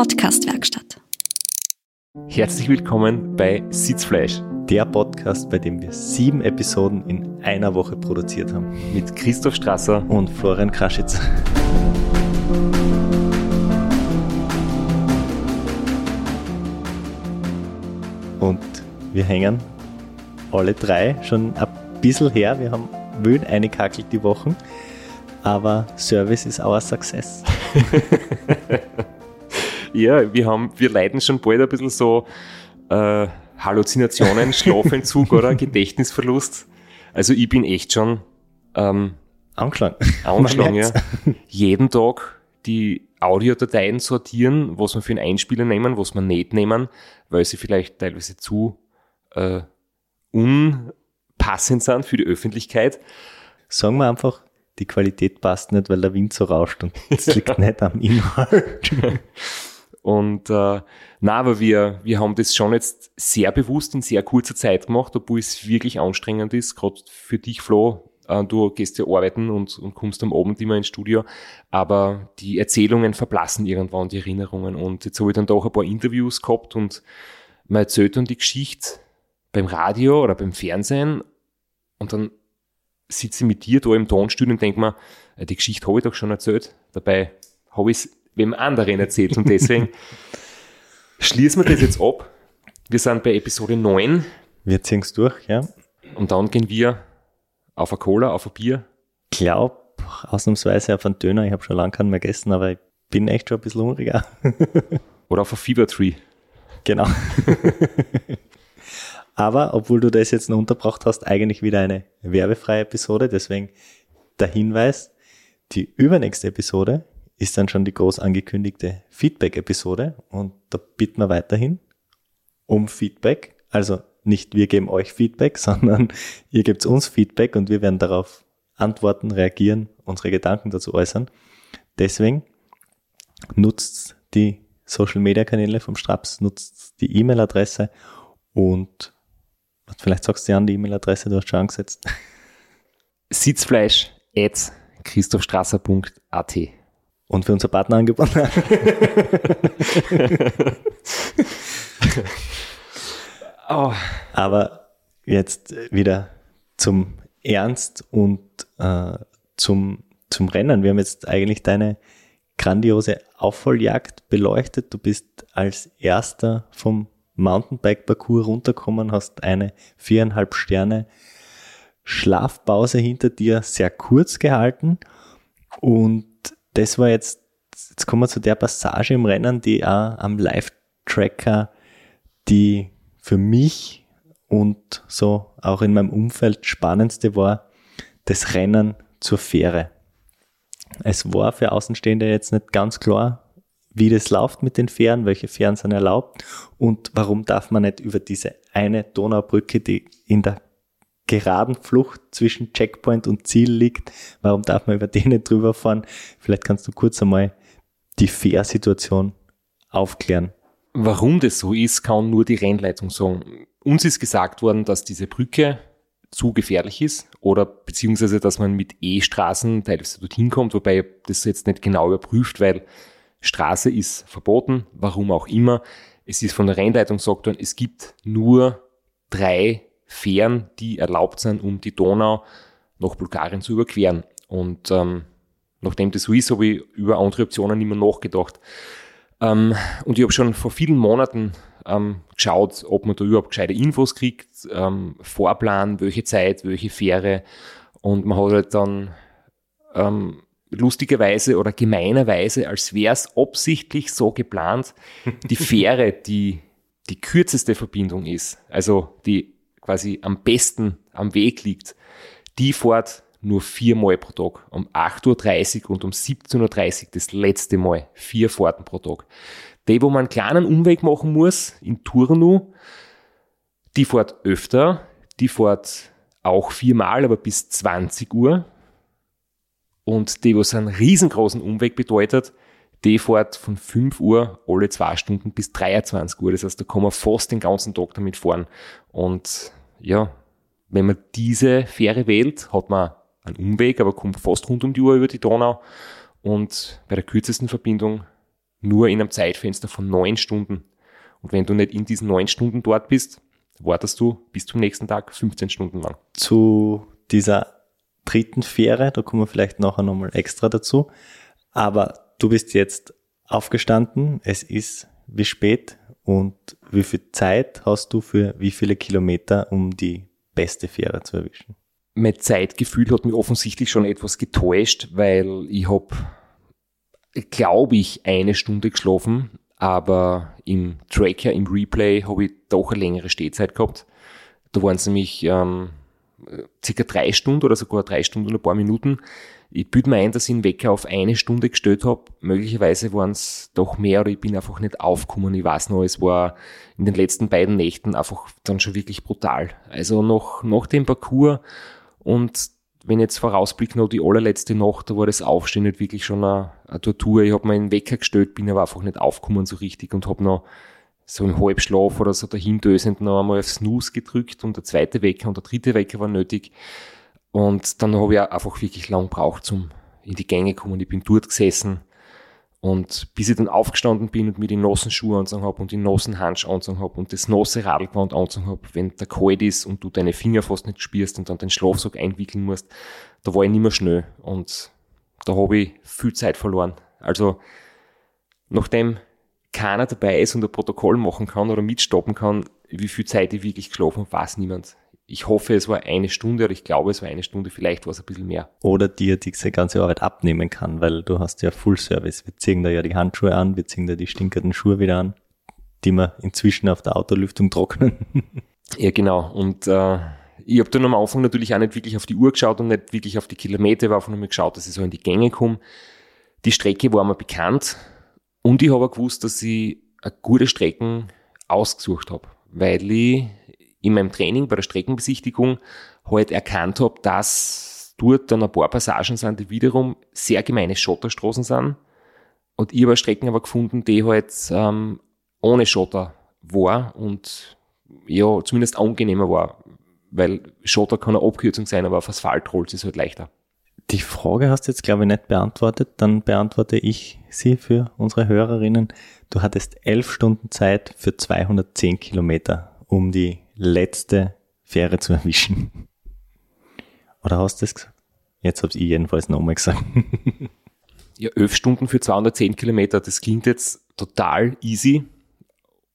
Podcastwerkstatt. Herzlich willkommen bei Sitzfleisch. Der Podcast, bei dem wir sieben Episoden in einer Woche produziert haben. Mit Christoph Strasser und Florian Kraschitz. Und wir hängen alle drei schon ein bisschen her. Wir haben wild eingekackelt die Wochen. Aber Service ist our success. ja, wir haben, wir leiden schon bald ein bisschen so äh, Halluzinationen, Schlafentzug oder Gedächtnisverlust. Also ich bin echt schon ähm, angeschlagen. Angeschlagen, ja. Jeden Tag die Audiodateien sortieren, was wir für einen Einspieler nehmen, was wir nicht nehmen, weil sie vielleicht teilweise zu äh, unpassend sind für die Öffentlichkeit. Sagen wir einfach, die Qualität passt nicht, weil der Wind so rauscht und es liegt nicht am Inhalt. Und äh, na, aber wir, wir haben das schon jetzt sehr bewusst in sehr kurzer Zeit gemacht, obwohl es wirklich anstrengend ist, gerade für dich, Flo. Äh, du gehst ja arbeiten und, und kommst am Abend immer ins Studio, aber die Erzählungen verblassen irgendwann, die Erinnerungen. Und jetzt habe ich dann doch ein paar Interviews gehabt und man erzählt dann die Geschichte beim Radio oder beim Fernsehen und dann sitze ich mit dir da im Tonstudio und denke mir, äh, die Geschichte habe ich doch schon erzählt. Dabei habe ich es wem anderen erzählt. Und deswegen schließen wir das jetzt ab. Wir sind bei Episode 9. Wir ziehen es durch, ja. Und dann gehen wir auf ein Cola, auf ein Bier. Ich glaube, ausnahmsweise auf einen Döner. Ich habe schon lange keinen mehr gegessen, aber ich bin echt schon ein bisschen hungriger. Oder auf ein Fever Tree. Genau. Aber obwohl du das jetzt noch unterbracht hast, eigentlich wieder eine werbefreie Episode. Deswegen der Hinweis, die übernächste Episode ist dann schon die groß angekündigte Feedback-Episode. Und da bitten wir weiterhin um Feedback. Also nicht wir geben euch Feedback, sondern ihr gebt uns Feedback und wir werden darauf antworten, reagieren, unsere Gedanken dazu äußern. Deswegen nutzt die Social Media Kanäle vom Straps, nutzt die E-Mail-Adresse und Vielleicht sagst du ja an die E-Mail-Adresse, du hast schon angesetzt. Sitzfleisch at christophstrasser.at Und für unser Partnerangebot. oh. Aber jetzt wieder zum Ernst und äh, zum, zum Rennen. Wir haben jetzt eigentlich deine grandiose Aufholjagd beleuchtet. Du bist als erster vom Mountainbike-Parcours runterkommen, hast eine viereinhalb Sterne Schlafpause hinter dir sehr kurz gehalten. Und das war jetzt, jetzt kommen wir zu der Passage im Rennen, die auch am Live-Tracker die für mich und so auch in meinem Umfeld spannendste war, das Rennen zur Fähre. Es war für Außenstehende jetzt nicht ganz klar, wie das läuft mit den Fähren, welche Fähren sind erlaubt und warum darf man nicht über diese eine Donaubrücke, die in der geraden Flucht zwischen Checkpoint und Ziel liegt, warum darf man über die nicht drüber fahren? Vielleicht kannst du kurz einmal die Fährsituation aufklären. Warum das so ist, kann nur die Rennleitung sagen. Uns ist gesagt worden, dass diese Brücke zu gefährlich ist oder beziehungsweise, dass man mit E-Straßen teilweise dorthin kommt, wobei das jetzt nicht genau überprüft, weil Straße ist verboten, warum auch immer. Es ist von der Rennleitung gesagt worden, es gibt nur drei Fähren, die erlaubt sind, um die Donau nach Bulgarien zu überqueren. Und ähm, nachdem das so ist, habe ich über andere Optionen mehr nachgedacht. Ähm, und ich habe schon vor vielen Monaten ähm, geschaut, ob man da überhaupt gescheite Infos kriegt, ähm, Vorplan, welche Zeit, welche Fähre. Und man hat halt dann ähm, lustigerweise oder gemeinerweise, als wäre es absichtlich so geplant, die Fähre, die die kürzeste Verbindung ist, also die quasi am besten am Weg liegt, die fährt nur viermal pro Tag. Um 8.30 Uhr und um 17.30 Uhr das letzte Mal. Vier Fahrten pro Tag. Die, wo man einen kleinen Umweg machen muss, in Turnu, die fährt öfter, die fährt auch viermal, aber bis 20 Uhr. Und die, was einen riesengroßen Umweg bedeutet, die fährt von 5 Uhr alle zwei Stunden bis 23 Uhr. Das heißt, da kann man fast den ganzen Tag damit fahren. Und ja, wenn man diese Fähre wählt, hat man einen Umweg, aber kommt fast rund um die Uhr über die Donau. Und bei der kürzesten Verbindung nur in einem Zeitfenster von neun Stunden. Und wenn du nicht in diesen neun Stunden dort bist, wartest du bis zum nächsten Tag 15 Stunden lang. Zu dieser dritten Fähre, da kommen wir vielleicht nachher nochmal extra dazu. Aber du bist jetzt aufgestanden, es ist wie spät und wie viel Zeit hast du für wie viele Kilometer, um die beste Fähre zu erwischen? Mein Zeitgefühl hat mich offensichtlich schon etwas getäuscht, weil ich habe, glaube ich, eine Stunde geschlafen, aber im Tracker, im Replay habe ich doch eine längere Stehzeit gehabt. Da waren es nämlich ähm, circa drei Stunden oder sogar drei Stunden und ein paar Minuten. Ich büte mir ein, dass ich den Wecker auf eine Stunde gestellt habe. Möglicherweise waren es doch mehr oder ich bin einfach nicht aufgekommen. Ich weiß noch, es war in den letzten beiden Nächten einfach dann schon wirklich brutal. Also noch nach dem Parcours und wenn ich jetzt vorausblicke noch die allerletzte Nacht, da war das Aufstehen nicht wirklich schon eine, eine Tortur. Ich habe mir einen Wecker gestellt, bin aber einfach nicht aufgekommen so richtig und habe noch so im Halbschlaf oder so dahindösend noch einmal auf Snooze gedrückt und der zweite Wecker und der dritte Wecker war nötig. Und dann habe ich einfach wirklich lang gebraucht, zum in die Gänge kommen. Ich bin dort gesessen und bis ich dann aufgestanden bin und mir die nassen Schuhe anzogen habe und die nassen Handschuhe anzogen habe und das nasse Radlgewand anzogen habe, wenn der kalt ist und du deine Finger fast nicht spürst und dann den Schlafsack einwickeln musst, da war ich nicht mehr schnell und da habe ich viel Zeit verloren. Also nachdem keiner dabei ist und ein Protokoll machen kann oder mitstoppen kann, wie viel Zeit ich wirklich geschlafen habe, weiß niemand. Ich hoffe, es war eine Stunde oder ich glaube, es war eine Stunde, vielleicht war es ein bisschen mehr. Oder dir diese ganze Arbeit abnehmen kann, weil du hast ja Full Service. Wir ziehen da ja die Handschuhe an, wir ziehen da die stinkenden Schuhe wieder an, die wir inzwischen auf der Autolüftung trocknen. ja, genau. Und äh, ich habe dann am Anfang natürlich auch nicht wirklich auf die Uhr geschaut und nicht wirklich auf die Kilometer, ich habe einfach nur geschaut, dass ich so in die Gänge komme. Die Strecke war mir bekannt und ich habe gewusst, dass ich eine gute Strecken ausgesucht habe, weil ich in meinem Training bei der Streckenbesichtigung halt erkannt habe, dass dort dann ein paar Passagen sind, die wiederum sehr gemeine Schotterstraßen sind. Und ich habe Strecken aber gefunden, die halt ähm, ohne Schotter war und ja, zumindest angenehmer war, weil Schotter kann eine Abkürzung sein, aber auf Asphalt rollt es halt leichter. Die Frage hast du jetzt, glaube ich, nicht beantwortet. Dann beantworte ich sie für unsere Hörerinnen. Du hattest elf Stunden Zeit für 210 Kilometer, um die letzte Fähre zu erwischen. Oder hast du das gesagt? Jetzt habe ich jedenfalls nochmal gesagt. ja, elf Stunden für 210 Kilometer, das klingt jetzt total easy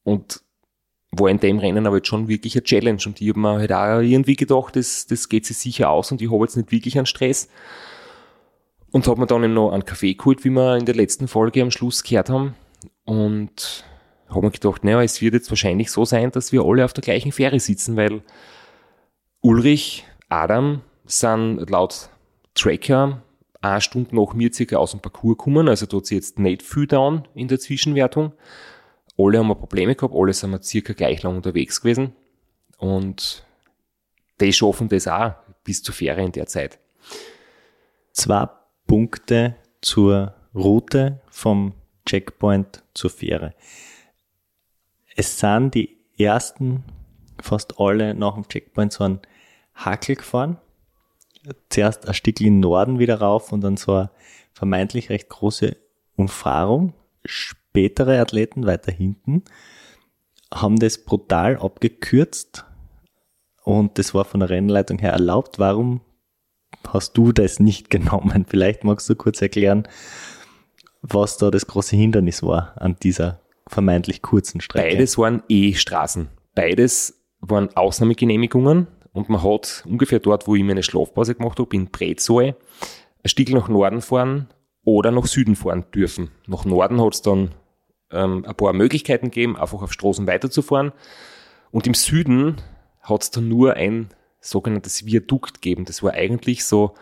und war in dem Rennen aber jetzt schon wirklich eine Challenge. Und ich habe mir halt auch irgendwie gedacht, das, das geht sich sicher aus und ich habe jetzt nicht wirklich einen Stress. Und habe mir dann noch einen Kaffee geholt, wie wir in der letzten Folge am Schluss gehört haben. Und habe mir gedacht, naja, es wird jetzt wahrscheinlich so sein, dass wir alle auf der gleichen Fähre sitzen, weil Ulrich, Adam sind laut Tracker eine Stunde nach mir circa aus dem Parcours gekommen, also da hat sie jetzt nicht viel down in der Zwischenwertung. Alle haben wir Probleme gehabt, alle sind wir circa gleich lang unterwegs gewesen und die schaffen das auch bis zur Fähre in der Zeit. Zwei Punkte zur Route vom Checkpoint zur Fähre es sind die ersten, fast alle nach dem Checkpoint so einen Hackel gefahren. Zuerst ein Stück in den Norden wieder rauf und dann so eine vermeintlich recht große Umfahrung. Spätere Athleten weiter hinten haben das brutal abgekürzt und das war von der Rennleitung her erlaubt. Warum hast du das nicht genommen? Vielleicht magst du kurz erklären, was da das große Hindernis war an dieser vermeintlich kurzen Strecke. Beides waren E-Straßen. Beides waren Ausnahmegenehmigungen und man hat ungefähr dort, wo ich meine Schlafpause gemacht habe, in Brezoe, ein Stück nach Norden fahren oder nach Süden fahren dürfen. Nach Norden hat es dann ähm, ein paar Möglichkeiten gegeben, einfach auf Straßen weiterzufahren. Und im Süden hat es dann nur ein sogenanntes Viadukt gegeben. Das war eigentlich so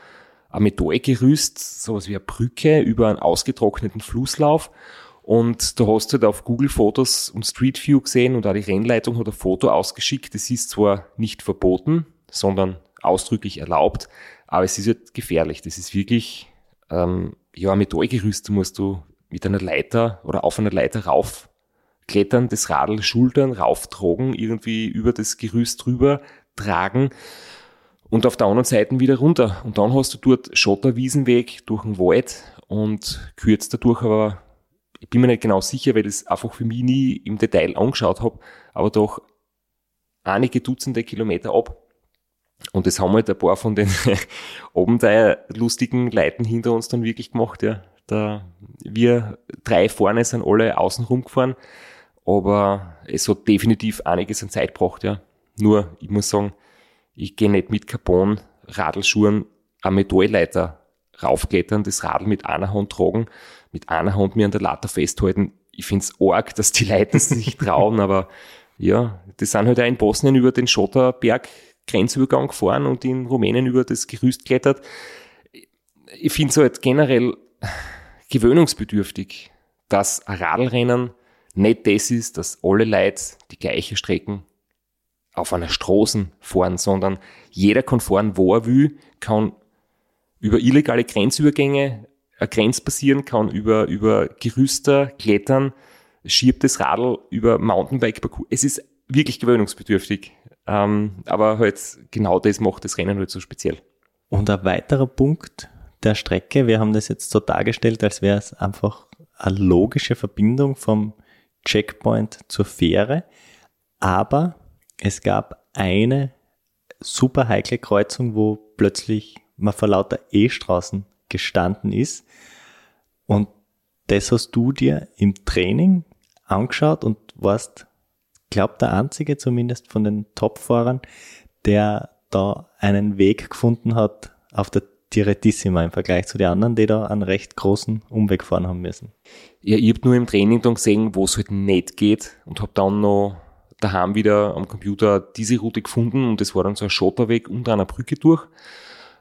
ein Metallgerüst, sowas wie eine Brücke über einen ausgetrockneten Flusslauf. Und du hast halt auf Google Fotos und Street View gesehen und auch die Rennleitung hat ein Foto ausgeschickt. Das ist zwar nicht verboten, sondern ausdrücklich erlaubt, aber es ist halt gefährlich. Das ist wirklich, ähm, ja, mit Metallgerüst musst du mit einer Leiter oder auf einer Leiter raufklettern, das Radl schultern, rauftragen, irgendwie über das Gerüst drüber tragen und auf der anderen Seite wieder runter. Und dann hast du dort Schotterwiesenweg durch den Wald und kürzt dadurch aber ich bin mir nicht genau sicher, weil ich es einfach für mich nie im Detail angeschaut habe, aber doch einige Dutzende Kilometer ab. Und das haben halt ein paar von den lustigen Leuten hinter uns dann wirklich gemacht, ja. Da, wir drei vorne sind alle außen rumgefahren, aber es hat definitiv einiges an Zeit gebraucht, ja. Nur, ich muss sagen, ich gehe nicht mit Carbon, Radlschuhen, eine Metallleiter raufklettern, das Radl mit einer Hand tragen, mit einer Hand mir an der Latte festhalten. Ich find's arg, dass die Leute sich trauen, aber ja, die sind halt auch in Bosnien über den Schotterberg Grenzübergang gefahren und in Rumänien über das Gerüst klettert. Ich finde es halt generell gewöhnungsbedürftig, dass ein Radlrennen nicht das ist, dass alle Leute die gleiche Strecken auf einer Straße fahren, sondern jeder kann fahren, wo er will, kann über illegale Grenzübergänge eine Grenz passieren, kann über, über Gerüster klettern, schiebt das Radl über Mountainbike-Parcours. Es ist wirklich gewöhnungsbedürftig. Ähm, aber halt genau das macht das Rennen halt so speziell. Und ein weiterer Punkt der Strecke, wir haben das jetzt so dargestellt, als wäre es einfach eine logische Verbindung vom Checkpoint zur Fähre, aber es gab eine super heikle Kreuzung, wo plötzlich man vor lauter E-Straßen gestanden ist. Und das hast du dir im Training angeschaut und warst glaube, der einzige zumindest von den Top-Fahrern, der da einen Weg gefunden hat auf der Direttissima im Vergleich zu den anderen, die da einen recht großen Umweg fahren haben müssen. Ja, ich habe nur im Training dann gesehen, wo es halt nicht geht und habe dann noch daheim wieder am Computer diese Route gefunden und das war dann so ein Schotterweg unter einer Brücke durch.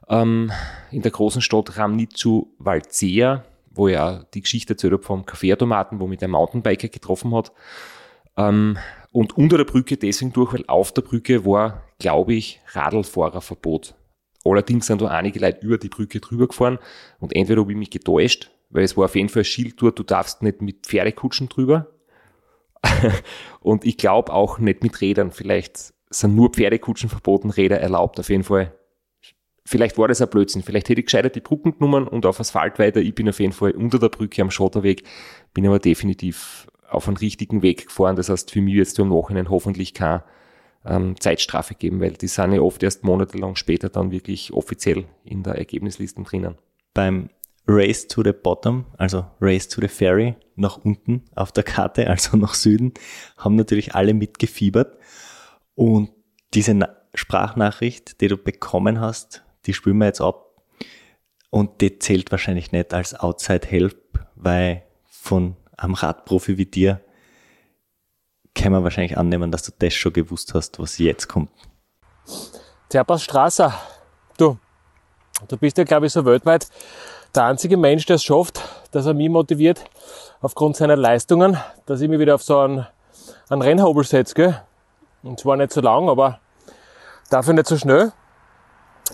Ähm, in der großen Stadt Ramnicu Valcea, wo ja die Geschichte erzählt habe vom Kaffeeautomaten, wo mich der Mountainbiker getroffen hat. Ähm, und unter der Brücke deswegen durch, weil auf der Brücke war, glaube ich, Radlfahrerverbot. Allerdings sind da einige Leute über die Brücke drüber gefahren und entweder habe ich mich getäuscht, weil es war auf jeden Fall ein Schild dort, du darfst nicht mit Pferdekutschen drüber. und ich glaube auch nicht mit Rädern. Vielleicht sind nur Pferdekutschen verboten, Räder erlaubt auf jeden Fall. Vielleicht war das ein Blödsinn. Vielleicht hätte ich gescheitert die Brücken genommen und auf Asphalt weiter. Ich bin auf jeden Fall unter der Brücke am Schotterweg, bin aber definitiv auf einen richtigen Weg gefahren. Das heißt, für mich jetzt im Nachhinein hoffentlich keine ähm, Zeitstrafe geben, weil die sind ja oft erst monatelang später dann wirklich offiziell in der Ergebnisliste drinnen. Beim Race to the Bottom, also Race to the Ferry, nach unten auf der Karte, also nach Süden, haben natürlich alle mitgefiebert. Und diese Na Sprachnachricht, die du bekommen hast, die spüren wir jetzt ab. Und die zählt wahrscheinlich nicht als Outside Help, weil von am Radprofi wie dir kann man wahrscheinlich annehmen, dass du das schon gewusst hast, was jetzt kommt. Serpas Strasser, du, du bist ja, glaube ich, so weltweit der einzige Mensch, der es schafft, dass er mich motiviert, aufgrund seiner Leistungen, dass ich mich wieder auf so einen, einen Rennhobel setze. Gell? Und zwar nicht so lang, aber dafür nicht so schnell.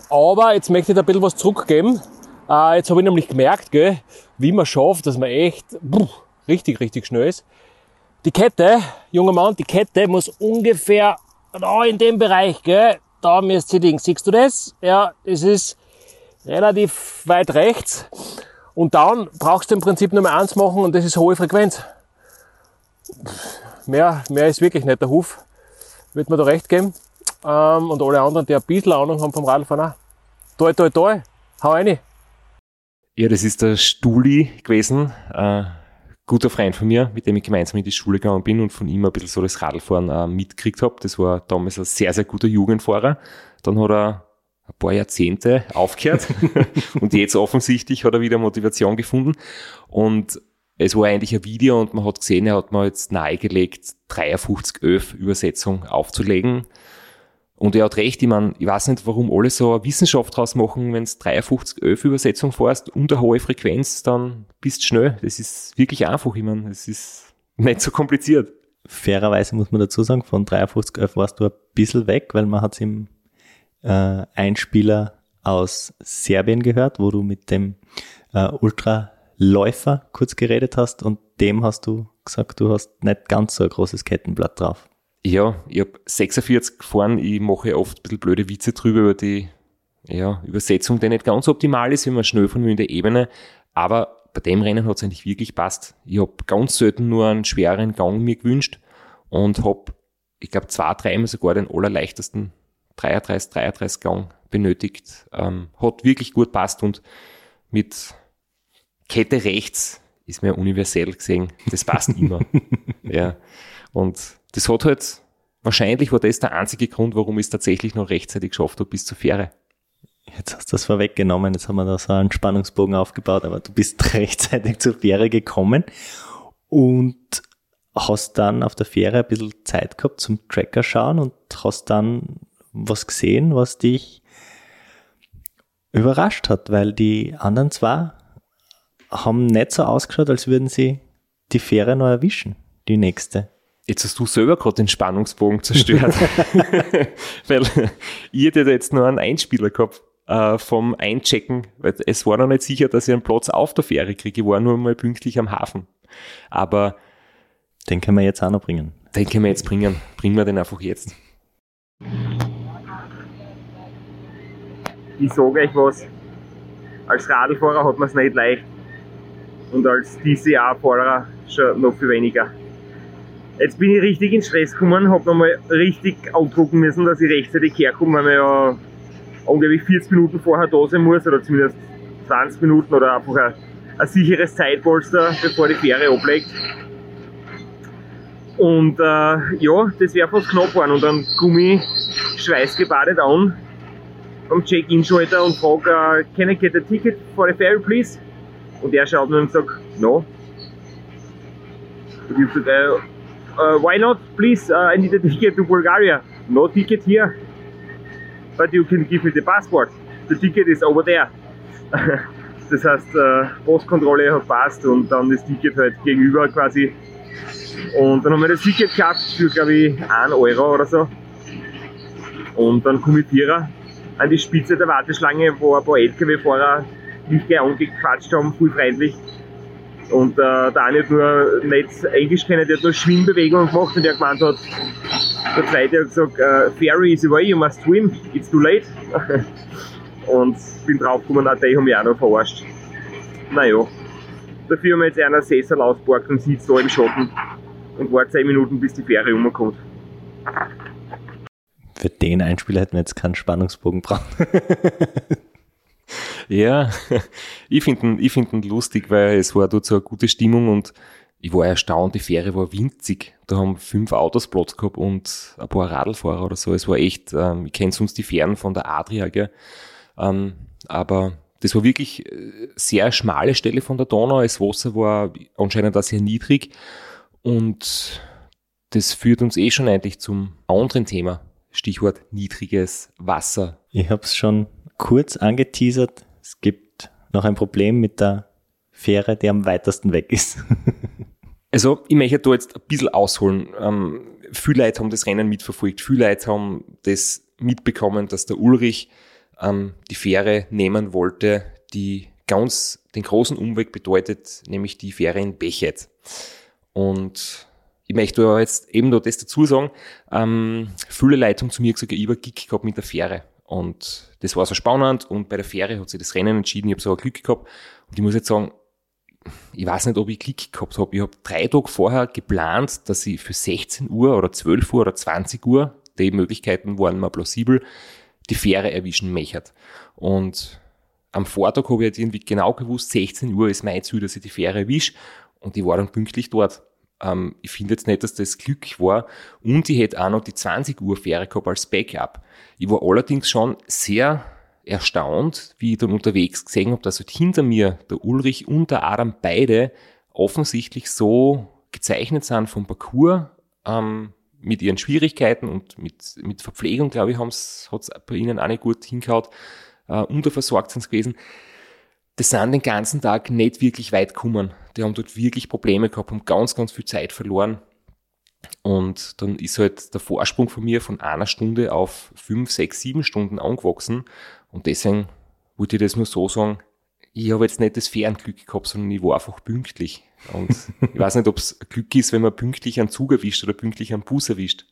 Aber jetzt möchte ich da ein bisschen was zurückgeben. Äh, jetzt habe ich nämlich gemerkt, gell, wie man schafft, dass man echt... Pff, richtig, richtig schnell ist. Die Kette, junger Mann, die Kette muss ungefähr da in dem Bereich, gell, da müsst ihr liegen. Siehst du das? Ja, es ist relativ weit rechts. Und dann brauchst du im Prinzip nur mehr eins machen und das ist hohe Frequenz. Mehr, mehr ist wirklich nicht. Der Huf wird mir da recht geben. Ähm, und alle anderen, die ein bisschen Ahnung haben vom Radfahren auch. Toi, toi, toi, hau rein. Ja, das ist der Stuli gewesen. Äh guter Freund von mir, mit dem ich gemeinsam in die Schule gegangen bin und von ihm ein bisschen so das Radfahren äh, mitgekriegt habe. Das war damals ein sehr, sehr guter Jugendfahrer. Dann hat er ein paar Jahrzehnte aufgehört und jetzt offensichtlich hat er wieder Motivation gefunden. Und es war eigentlich ein Video und man hat gesehen, er hat mir jetzt nahegelegt, 5311 Übersetzung aufzulegen. Und er hat recht, ich meine, ich weiß nicht, warum alle so eine Wissenschaft draus machen, wenn es 53 11 Übersetzung fährst und eine hohe Frequenz, dann bist du schnell. Das ist wirklich einfach, ich meine, es ist nicht so kompliziert. Fairerweise muss man dazu sagen, von 53 11 warst du ein bisschen weg, weil man hat es im äh, Einspieler aus Serbien gehört, wo du mit dem äh, Ultraläufer kurz geredet hast und dem hast du gesagt, du hast nicht ganz so ein großes Kettenblatt drauf. Ja, ich habe 46 gefahren. Ich mache oft ein bisschen blöde Witze drüber über die ja, Übersetzung, die nicht ganz optimal ist, wenn man schnell von mir in der Ebene. Aber bei dem Rennen hat es eigentlich wirklich passt. Ich habe ganz selten nur einen schweren Gang mir gewünscht und habe, ich glaube, zwei, dreimal sogar den allerleichtesten 33, 33 Gang benötigt. Ähm, hat wirklich gut passt und mit Kette rechts ist mir universell gesehen, das passt immer. ja. Und das hat halt, wahrscheinlich war das der einzige Grund, warum ich es tatsächlich noch rechtzeitig geschafft habe bis zur Fähre. Jetzt hast du das vorweggenommen, jetzt haben wir da so einen Spannungsbogen aufgebaut, aber du bist rechtzeitig zur Fähre gekommen und hast dann auf der Fähre ein bisschen Zeit gehabt zum Tracker schauen und hast dann was gesehen, was dich überrascht hat, weil die anderen zwei haben nicht so ausgeschaut, als würden sie die Fähre noch erwischen, die nächste. Jetzt hast du selber gerade den Spannungsbogen zerstört. weil ich hätte jetzt nur einen Einspieler gehabt äh, vom Einchecken, weil es war noch nicht sicher, dass ich einen Platz auf der Fähre kriege. Ich war nur mal pünktlich am Hafen. Aber den können wir jetzt auch noch bringen. Den können wir jetzt bringen. Bringen wir den einfach jetzt. Ich sage euch was. Als Radlfahrer hat man es nicht leicht und als DCA-Fahrer schon noch viel weniger. Jetzt bin ich richtig in Stress gekommen, habe nochmal richtig aufdrucken müssen, dass ich rechtzeitig herkomme, weil man ja ungefähr 40 Minuten vorher da sein muss oder zumindest 20 Minuten oder einfach ein, ein sicheres Zeitpolster, bevor die Fähre ablegt. Und äh, ja, das wäre fast knapp geworden und dann ich schweißgebadet an am Check-In-Schalter und frage, uh, can I get a ticket for the ferry please? Und er schaut mir und sagt, no. Und ich sage, why not? Please, uh, I need a ticket to Bulgaria. No ticket here. But you can give me the passport. The ticket is over there. das heißt, äh, Postkontrolle hat passt und dann das Ticket halt gegenüber quasi. Und dann haben wir das Ticket gehabt für, glaube ich, 1 Euro oder so. Und dann komme ich Vierer an die Spitze der Warteschlange, wo ein paar LKW-Fahrer mich gleich angequatscht haben, voll freundlich. Und äh, der eine hat nur nicht Englisch kennen, der hat nur Schwimmbewegungen gemacht und der gemeint hat, der zweite hat gesagt, uh, Ferry is away, you must swim, it's too late. und bin draufgekommen, auch die haben mich auch noch verarscht. Naja, dafür haben wir jetzt einer Sessel ausgeborgt und sitzt da im Schatten und wartet 10 Minuten, bis die Fähre umkommt. Für den Einspieler hätten wir jetzt keinen Spannungsbogen brauchen. Ja, ich finde ihn, ich find ihn lustig, weil es war dort so eine gute Stimmung und ich war erstaunt, die Fähre war winzig. Da haben fünf Autos Platz gehabt und ein paar Radlfahrer oder so. Es war echt, ähm, ich kenne sonst die Fähren von der Adria, gell? Ähm, aber das war wirklich äh, sehr schmale Stelle von der Donau. Das Wasser war anscheinend auch sehr niedrig und das führt uns eh schon eigentlich zum anderen Thema. Stichwort niedriges Wasser. Ich habe es schon kurz angeteasert. Es gibt noch ein Problem mit der Fähre, die am weitesten weg ist. also ich möchte da jetzt ein bisschen ausholen. Ähm, viele Leute haben das Rennen mitverfolgt. Viele Leute haben das mitbekommen, dass der Ulrich ähm, die Fähre nehmen wollte, die ganz den großen Umweg bedeutet, nämlich die Fähre in Bechet. Und ich möchte da jetzt eben noch das dazu sagen, ähm, viele Leute haben zu mir gesagt, ich war Gig gehabt mit der Fähre. Und das war so spannend und bei der Fähre hat sich das Rennen entschieden, ich habe so ein Glück gehabt. Und ich muss jetzt sagen, ich weiß nicht, ob ich Glück gehabt habe. Ich habe drei Tage vorher geplant, dass ich für 16 Uhr oder 12 Uhr oder 20 Uhr, die Möglichkeiten waren mir plausibel, die Fähre erwischen möchte. Und am Vortag habe ich jetzt irgendwie genau gewusst, 16 Uhr ist mein Ziel, dass ich die Fähre erwische. Und ich war dann pünktlich dort. Ähm, ich finde jetzt nicht, dass das Glück war. Und ich hätte auch noch die 20 Uhr Fähre gehabt als Backup. Ich war allerdings schon sehr erstaunt, wie ich dann unterwegs gesehen habe, dass halt hinter mir der Ulrich und der Adam beide offensichtlich so gezeichnet sind vom Parcours, ähm, mit ihren Schwierigkeiten und mit, mit Verpflegung, glaube ich, hat es bei ihnen auch nicht gut hingehaut, äh, unterversorgt sind gewesen. Das sind den ganzen Tag nicht wirklich weit gekommen. Die haben dort wirklich Probleme gehabt, haben ganz, ganz viel Zeit verloren. Und dann ist halt der Vorsprung von mir von einer Stunde auf fünf, sechs, sieben Stunden angewachsen. Und deswegen wollte ich das nur so sagen, ich habe jetzt nicht das Fernglück gehabt, sondern ich war einfach pünktlich. Und ich weiß nicht, ob es Glück ist, wenn man pünktlich einen Zug erwischt oder pünktlich einen Bus erwischt.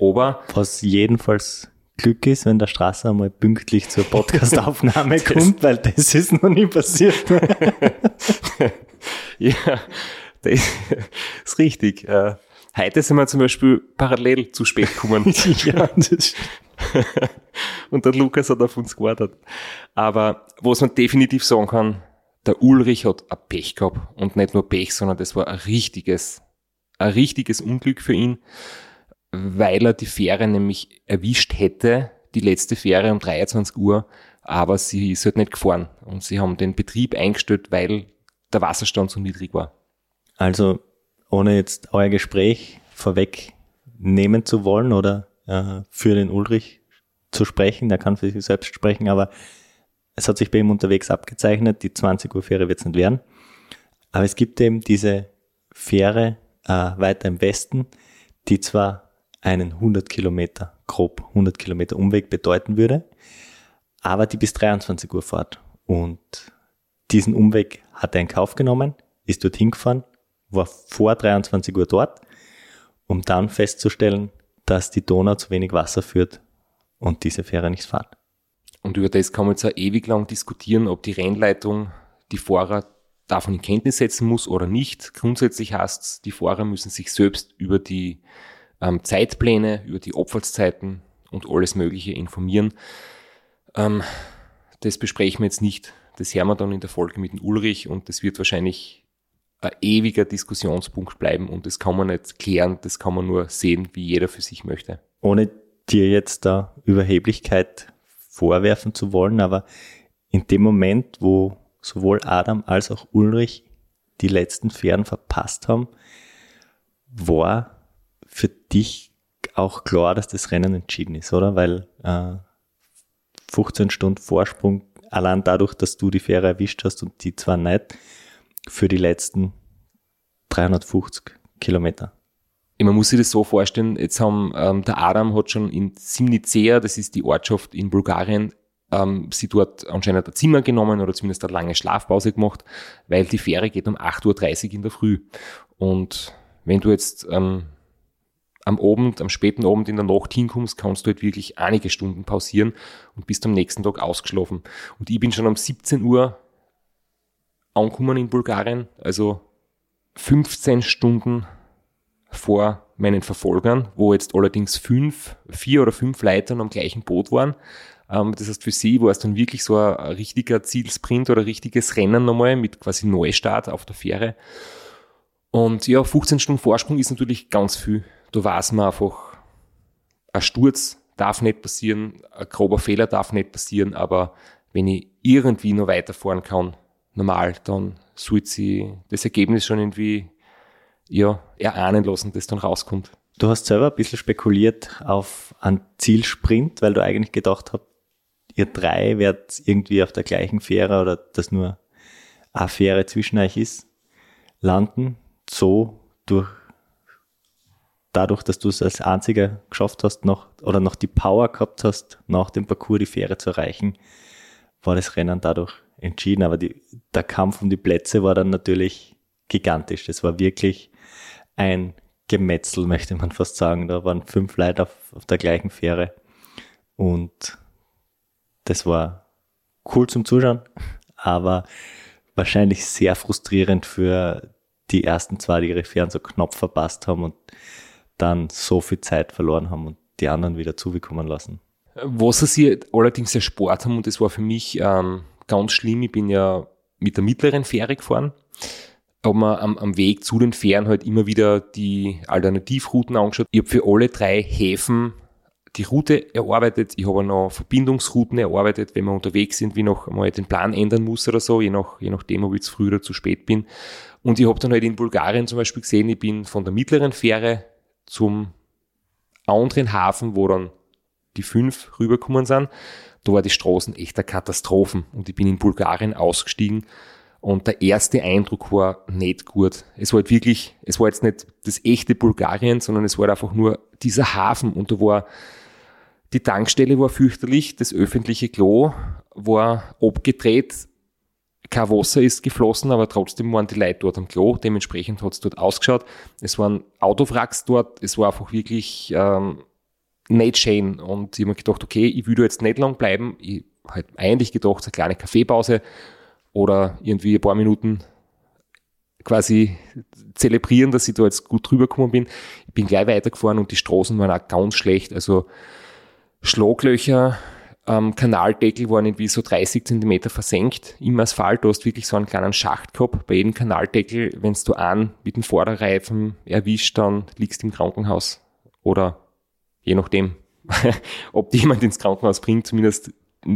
Aber. Was jedenfalls Glück ist, wenn der Straße einmal pünktlich zur Podcastaufnahme kommt, weil das ist noch nie passiert. ja, das ist richtig. Äh, heute sind wir zum Beispiel parallel zu spät gekommen. ja, das Und der Lukas hat auf uns gewartet. Aber was man definitiv sagen kann, der Ulrich hat ein Pech gehabt. Und nicht nur Pech, sondern das war ein richtiges, ein richtiges Unglück für ihn, weil er die Fähre nämlich erwischt hätte, die letzte Fähre um 23 Uhr, aber sie ist halt nicht gefahren. Und sie haben den Betrieb eingestellt, weil der Wasserstand so niedrig war. Also, ohne jetzt euer Gespräch vorwegnehmen zu wollen oder äh, für den Ulrich zu sprechen, der kann für sich selbst sprechen, aber es hat sich bei ihm unterwegs abgezeichnet, die 20 Uhr Fähre wird es nicht werden. Aber es gibt eben diese Fähre äh, weiter im Westen, die zwar einen 100 Kilometer, grob 100 Kilometer Umweg bedeuten würde, aber die bis 23 Uhr fährt. Und diesen Umweg hat er in Kauf genommen, ist dorthin gefahren, war vor 23 Uhr dort, um dann festzustellen, dass die Donau zu wenig Wasser führt und diese Fähre nicht fährt. Und über das kann man jetzt auch ewig lang diskutieren, ob die Rennleitung die Fahrer davon in Kenntnis setzen muss oder nicht. Grundsätzlich heißt es, die Fahrer müssen sich selbst über die ähm, Zeitpläne, über die Abfahrtszeiten und alles Mögliche informieren. Ähm, das besprechen wir jetzt nicht. Das hören wir dann in der Folge mit dem Ulrich und das wird wahrscheinlich ein ewiger Diskussionspunkt bleiben und das kann man nicht klären, das kann man nur sehen, wie jeder für sich möchte. Ohne dir jetzt da Überheblichkeit vorwerfen zu wollen, aber in dem Moment, wo sowohl Adam als auch Ulrich die letzten Fähren verpasst haben, war für dich auch klar, dass das Rennen entschieden ist, oder? Weil äh, 15 Stunden Vorsprung, allein dadurch, dass du die Fähre erwischt hast und die zwar nicht, für die letzten 350 Kilometer. Man muss sich das so vorstellen, jetzt haben, ähm, der Adam hat schon in Simnicea, das ist die Ortschaft in Bulgarien, ähm, sie dort anscheinend ein Zimmer genommen oder zumindest eine lange Schlafpause gemacht, weil die Fähre geht um 8.30 Uhr in der Früh. Und wenn du jetzt ähm, am Abend, am späten Abend in der Nacht hinkommst, kannst du halt wirklich einige Stunden pausieren und bist am nächsten Tag ausgeschlafen. Und ich bin schon um 17 Uhr angekommen in Bulgarien, also 15 Stunden vor meinen Verfolgern, wo jetzt allerdings fünf, vier oder fünf Leitern am gleichen Boot waren. Ähm, das heißt, für sie war es dann wirklich so ein, richtiger Zielsprint oder richtiges Rennen nochmal mit quasi Neustart auf der Fähre. Und ja, 15 Stunden Vorsprung ist natürlich ganz viel da weiß man einfach, ein Sturz darf nicht passieren, ein grober Fehler darf nicht passieren, aber wenn ich irgendwie noch weiterfahren kann, normal, dann sollte sie das Ergebnis schon irgendwie ja, erahnen lassen, das dann rauskommt. Du hast selber ein bisschen spekuliert auf einen Zielsprint, weil du eigentlich gedacht hast, ihr drei werdet irgendwie auf der gleichen Fähre oder dass nur eine Fähre zwischen euch ist, landen. So durch dadurch, dass du es als einziger geschafft hast, noch oder noch die Power gehabt hast, nach dem Parcours die Fähre zu erreichen, war das Rennen dadurch entschieden. Aber die, der Kampf um die Plätze war dann natürlich gigantisch. Das war wirklich ein Gemetzel, möchte man fast sagen. Da waren fünf Leute auf, auf der gleichen Fähre. Und das war cool zum Zuschauen, aber wahrscheinlich sehr frustrierend für die ersten zwei, die ihre Fähren so knapp verpasst haben und dann so viel Zeit verloren haben und die anderen wieder zugekommen lassen. Was sie allerdings erspart haben, und das war für mich ähm, ganz schlimm, ich bin ja mit der mittleren Fähre gefahren, habe mir am, am, Weg zu den Fähren halt immer wieder die Alternativrouten angeschaut. Ich habe für alle drei Häfen die Route erarbeitet. Ich habe noch Verbindungsrouten erarbeitet, wenn wir unterwegs sind, wie noch mal den Plan ändern muss oder so, je, nach, je nachdem, ob ich zu früh oder zu spät bin. Und ich habe dann halt in Bulgarien zum Beispiel gesehen, ich bin von der mittleren Fähre zum anderen Hafen, wo dann die fünf rübergekommen sind. Da war die Straßen echt eine Katastrophen und ich bin in Bulgarien ausgestiegen und der erste Eindruck war nicht gut. Es war halt wirklich, es war jetzt nicht das echte Bulgarien, sondern es war einfach nur dieser Hafen und da war die Tankstelle war fürchterlich, das öffentliche Klo war abgedreht, kein Wasser ist geflossen, aber trotzdem waren die Leute dort am Klo. Dementsprechend hat es dort ausgeschaut. Es waren Autowracks dort. Es war einfach wirklich ähm, nicht schön. Und ich habe mir gedacht, okay, ich würde jetzt nicht lang bleiben. Ich habe eigentlich gedacht, eine kleine Kaffeepause oder irgendwie ein paar Minuten quasi zelebrieren, dass ich da jetzt gut drüber gekommen bin. Ich bin gleich weitergefahren und die Straßen waren auch ganz schlecht. Also Schlaglöcher, ähm, Kanaldeckel waren irgendwie so 30 Zentimeter versenkt im Asphalt. Du hast wirklich so einen kleinen Schacht gehabt. Bei jedem Kanaldeckel, wenn du an mit dem Vorderreifen erwischt, dann liegst du im Krankenhaus. Oder je nachdem, ob jemand ins Krankenhaus bringt, zumindest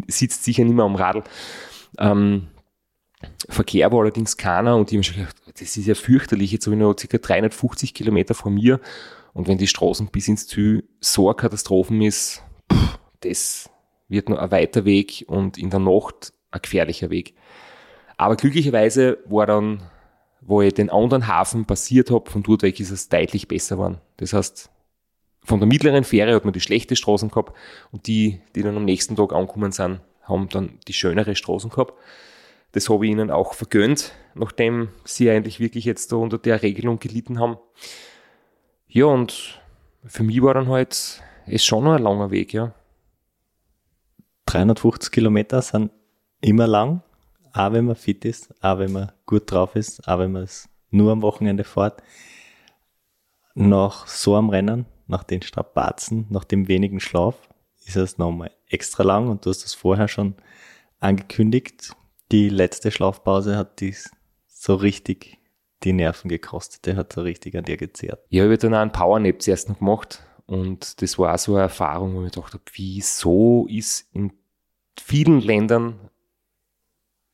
sitzt sicher nicht mehr am Radl. Ähm, Verkehr war allerdings keiner und ich habe schon gedacht, das ist ja fürchterlich, jetzt habe ich noch ca. 350 Kilometer von mir und wenn die Straßen bis ins Ziel so eine Katastrophen ist, pff, das wird nur ein weiter Weg und in der Nacht ein gefährlicher Weg. Aber glücklicherweise war dann, wo ich den anderen Hafen passiert habe, von dort weg ist es deutlich besser geworden. Das heißt, von der mittleren Fähre hat man die schlechte Straßen gehabt und die, die dann am nächsten Tag angekommen sind, haben dann die schönere Straßen gehabt. Das habe ich ihnen auch vergönnt, nachdem sie eigentlich wirklich jetzt da unter der Regelung gelitten haben. Ja, und für mich war dann halt, ist schon noch ein langer Weg, ja. 350 Kilometer sind immer lang, auch wenn man fit ist, auch wenn man gut drauf ist, auch wenn man es nur am Wochenende fährt. Nach so einem Rennen, nach den Strapazen, nach dem wenigen Schlaf, ist es nochmal extra lang und du hast es vorher schon angekündigt. Die letzte Schlafpause hat dies so richtig die Nerven gekostet. Der hat so richtig an dir gezehrt. Ja, ich habe dann auch einen Powernap zuerst noch gemacht. Und das war auch so eine Erfahrung, wo ich gedacht habe, wieso ist in vielen Ländern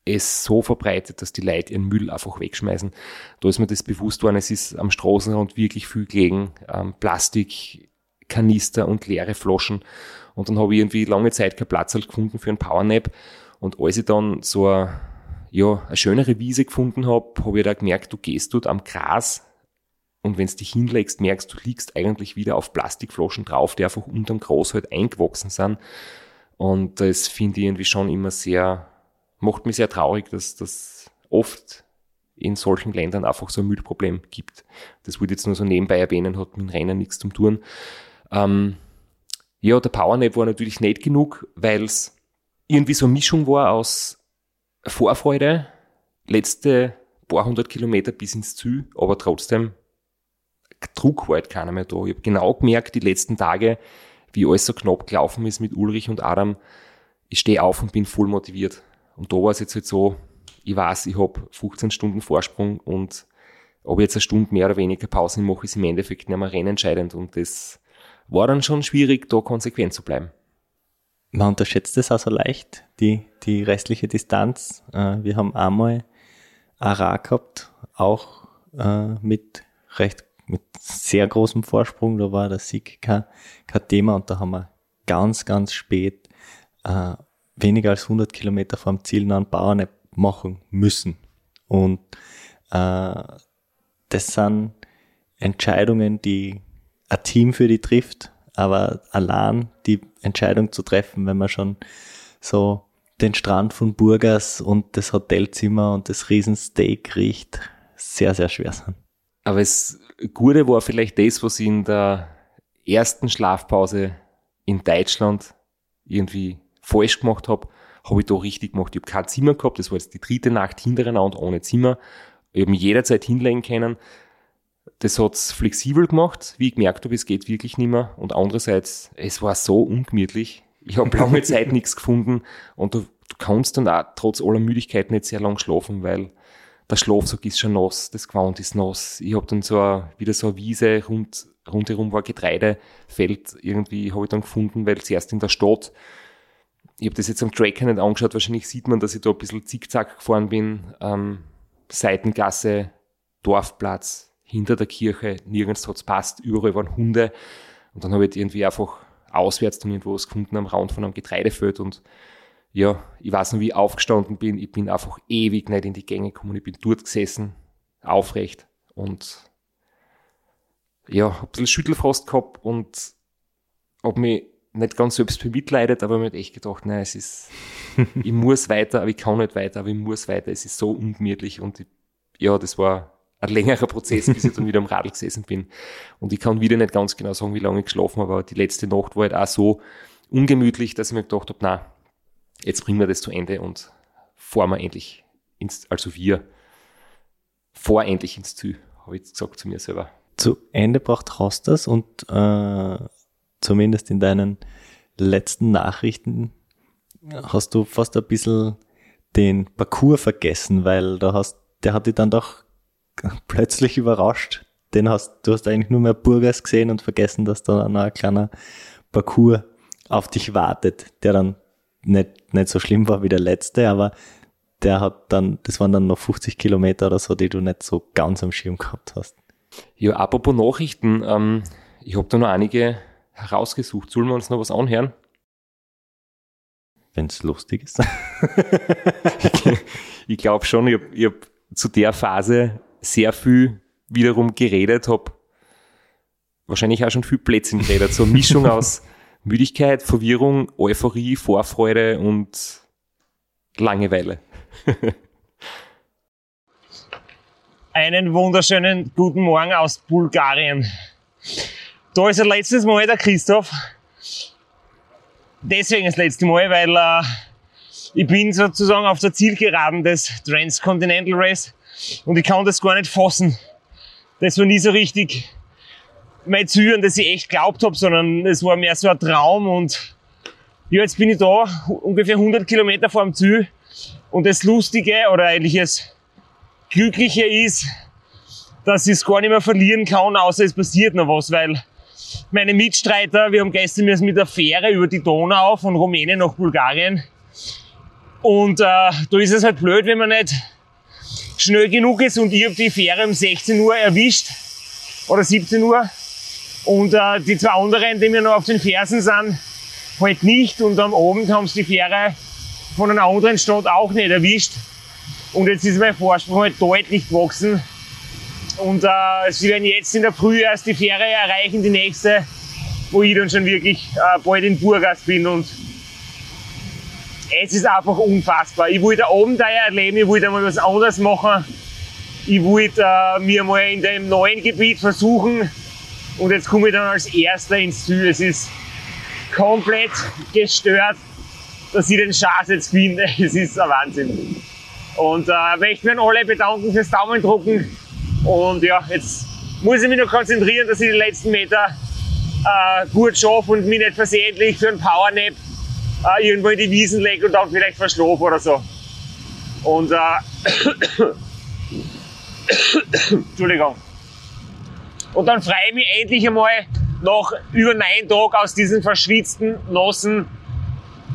es so verbreitet, dass die Leute ihren Müll einfach wegschmeißen. Da ist mir das bewusst worden, es ist am Straßenrand wirklich viel gelegen, ähm, Plastik, Kanister und leere Flaschen. Und dann habe ich irgendwie lange Zeit keinen Platz halt gefunden für einen Powernap. Und als ich dann so eine, ja, eine schönere Wiese gefunden habe, habe ich da gemerkt, du gehst dort am Gras und wenn du dich hinlegst, merkst du, liegst eigentlich wieder auf Plastikflaschen drauf, die einfach unterm Gras halt eingewachsen sind. Und das finde ich irgendwie schon immer sehr, macht mich sehr traurig, dass das oft in solchen Ländern einfach so ein Müllproblem gibt. Das würde jetzt nur so nebenbei erwähnen, hat mit dem Rennen nichts zu tun. Ähm, ja, der Powernap war natürlich nicht genug, weil es irgendwie so eine Mischung war aus Vorfreude, letzte paar hundert Kilometer bis ins Ziel, aber trotzdem Druck war halt keiner mehr da. Ich habe genau gemerkt, die letzten Tage, wie alles so knapp gelaufen ist mit Ulrich und Adam, ich stehe auf und bin voll motiviert. Und da war es jetzt halt so, ich weiß, ich habe 15 Stunden Vorsprung und ob ich jetzt eine Stunde mehr oder weniger Pause mache, ist im Endeffekt nicht mehr rennentscheidend. Und das war dann schon schwierig, da konsequent zu bleiben. Man unterschätzt es auch so leicht, die, die restliche Distanz. Äh, wir haben einmal Ara gehabt, auch äh, mit recht mit sehr großem Vorsprung. Da war der Sieg kein, kein Thema und da haben wir ganz, ganz spät äh, weniger als 100 Kilometer vom Ziel noch einen Bauern machen müssen. Und äh, das sind Entscheidungen, die ein Team für die trifft, aber allein die Entscheidung zu treffen, wenn man schon so den Strand von Burgas und das Hotelzimmer und das Riesensteak riecht, sehr, sehr schwer sind. Aber das Gute war vielleicht das, was ich in der ersten Schlafpause in Deutschland irgendwie falsch gemacht habe, habe ich da richtig gemacht. Ich habe kein Zimmer gehabt, das war jetzt die dritte Nacht hintereinander ohne Zimmer. Ich habe mich jederzeit hinlegen können. Das hat's flexibel gemacht, wie ich gemerkt habe, es geht wirklich nicht mehr. Und andererseits, es war so ungemütlich. Ich habe lange Zeit nichts gefunden und du, du kannst dann auch trotz aller Müdigkeit nicht sehr lang schlafen, weil der Schlafsack ist schon nass, das Gewand ist nass. Ich habe dann so a, wieder so eine Wiese, rund, rundherum war Getreidefeld irgendwie, habe ich dann gefunden, weil zuerst in der Stadt, ich habe das jetzt am Tracker nicht angeschaut, wahrscheinlich sieht man, dass ich da ein bisschen zickzack gefahren bin, ähm, Seitengasse, Dorfplatz, hinter der Kirche, nirgends hat's passt, überall waren Hunde und dann habe ich irgendwie einfach auswärts dann irgendwo was gefunden am Rand von einem Getreidefeld und ja, ich weiß noch, wie ich aufgestanden bin. Ich bin einfach ewig nicht in die Gänge gekommen. Ich bin dort gesessen, aufrecht und ja, hab ein bisschen Schüttelfrost gehabt und hab mich nicht ganz selbst bemitleidet, aber mir echt gedacht, nein, es ist, ich muss weiter, aber ich kann nicht weiter, aber ich muss weiter. Es ist so ungemütlich und ich, ja, das war ein längerer Prozess, bis ich dann wieder am Radl gesessen bin. Und ich kann wieder nicht ganz genau sagen, wie lange ich geschlafen habe, aber die letzte Nacht war halt auch so ungemütlich, dass ich mir gedacht habe, nein, jetzt bringen wir das zu Ende und fahren wir endlich ins, also wir vor endlich ins Ziel, habe ich gesagt zu mir selber. Zu Ende braucht hast das und äh, zumindest in deinen letzten Nachrichten hast du fast ein bisschen den Parcours vergessen, weil da hast, der hat dich dann doch plötzlich überrascht. Den hast, du hast eigentlich nur mehr Burgers gesehen und vergessen, dass da noch ein kleiner Parcours auf dich wartet, der dann nicht, nicht so schlimm war wie der letzte, aber der hat dann, das waren dann noch 50 Kilometer oder so, die du nicht so ganz am Schirm gehabt hast. Ja, apropos Nachrichten, ähm, ich habe da noch einige herausgesucht. Sollen wir uns noch was anhören? Wenn es lustig ist. ich glaube schon, ich habe hab zu der Phase sehr viel wiederum geredet, habe wahrscheinlich auch schon viel Plätzchen geredet. So eine Mischung aus Müdigkeit, Verwirrung, Euphorie, Vorfreude und Langeweile. Einen wunderschönen guten Morgen aus Bulgarien. Da ist das letztes Mal der Christoph. Deswegen das letzte Mal, weil äh, ich bin sozusagen auf der Zielgeraden des Transcontinental Race und ich kann das gar nicht fassen. Das war nie so richtig mein Ziel, an das ich echt glaubt habe, sondern es war mehr so ein Traum und ja, jetzt bin ich da, ungefähr 100 Kilometer vor dem Ziel und das Lustige oder eigentlich das Glückliche ist, dass ich es gar nicht mehr verlieren kann, außer es passiert noch was, weil meine Mitstreiter, wir haben gestern müssen mit der Fähre über die Donau von Rumänien nach Bulgarien und äh, da ist es halt blöd, wenn man nicht schnell genug ist und ich habe die Fähre um 16 Uhr erwischt oder 17 Uhr und äh, die zwei anderen, die mir noch auf den Fersen sind, halt nicht. Und am Abend haben sie die Fähre von einer anderen Stadt auch nicht erwischt. Und jetzt ist mein Vorsprung halt deutlich gewachsen. Und äh, sie werden jetzt in der Früh erst die Fähre erreichen, die nächste, wo ich dann schon wirklich äh, bald in Burgas bin. Und es ist einfach unfassbar. Ich wollte Abenteuer erleben, ich wollte mal was anderes machen. Ich wollte äh, mir mal in dem neuen Gebiet versuchen, und jetzt komme ich dann als Erster ins Ziel. Es ist komplett gestört, dass ich den Schatz jetzt finde. Es ist ein Wahnsinn. Und äh, möchte mich an alle bedanken fürs Daumendrucken. Und ja, jetzt muss ich mich noch konzentrieren, dass ich die letzten Meter äh, gut schaffe und mich nicht versehentlich für einen Powernap äh, irgendwo in die Wiesen lege und dann vielleicht verschlafe oder so. Und äh, Entschuldigung. Und dann freue ich mich endlich einmal nach über neun Tagen aus diesem verschwitzten, nassen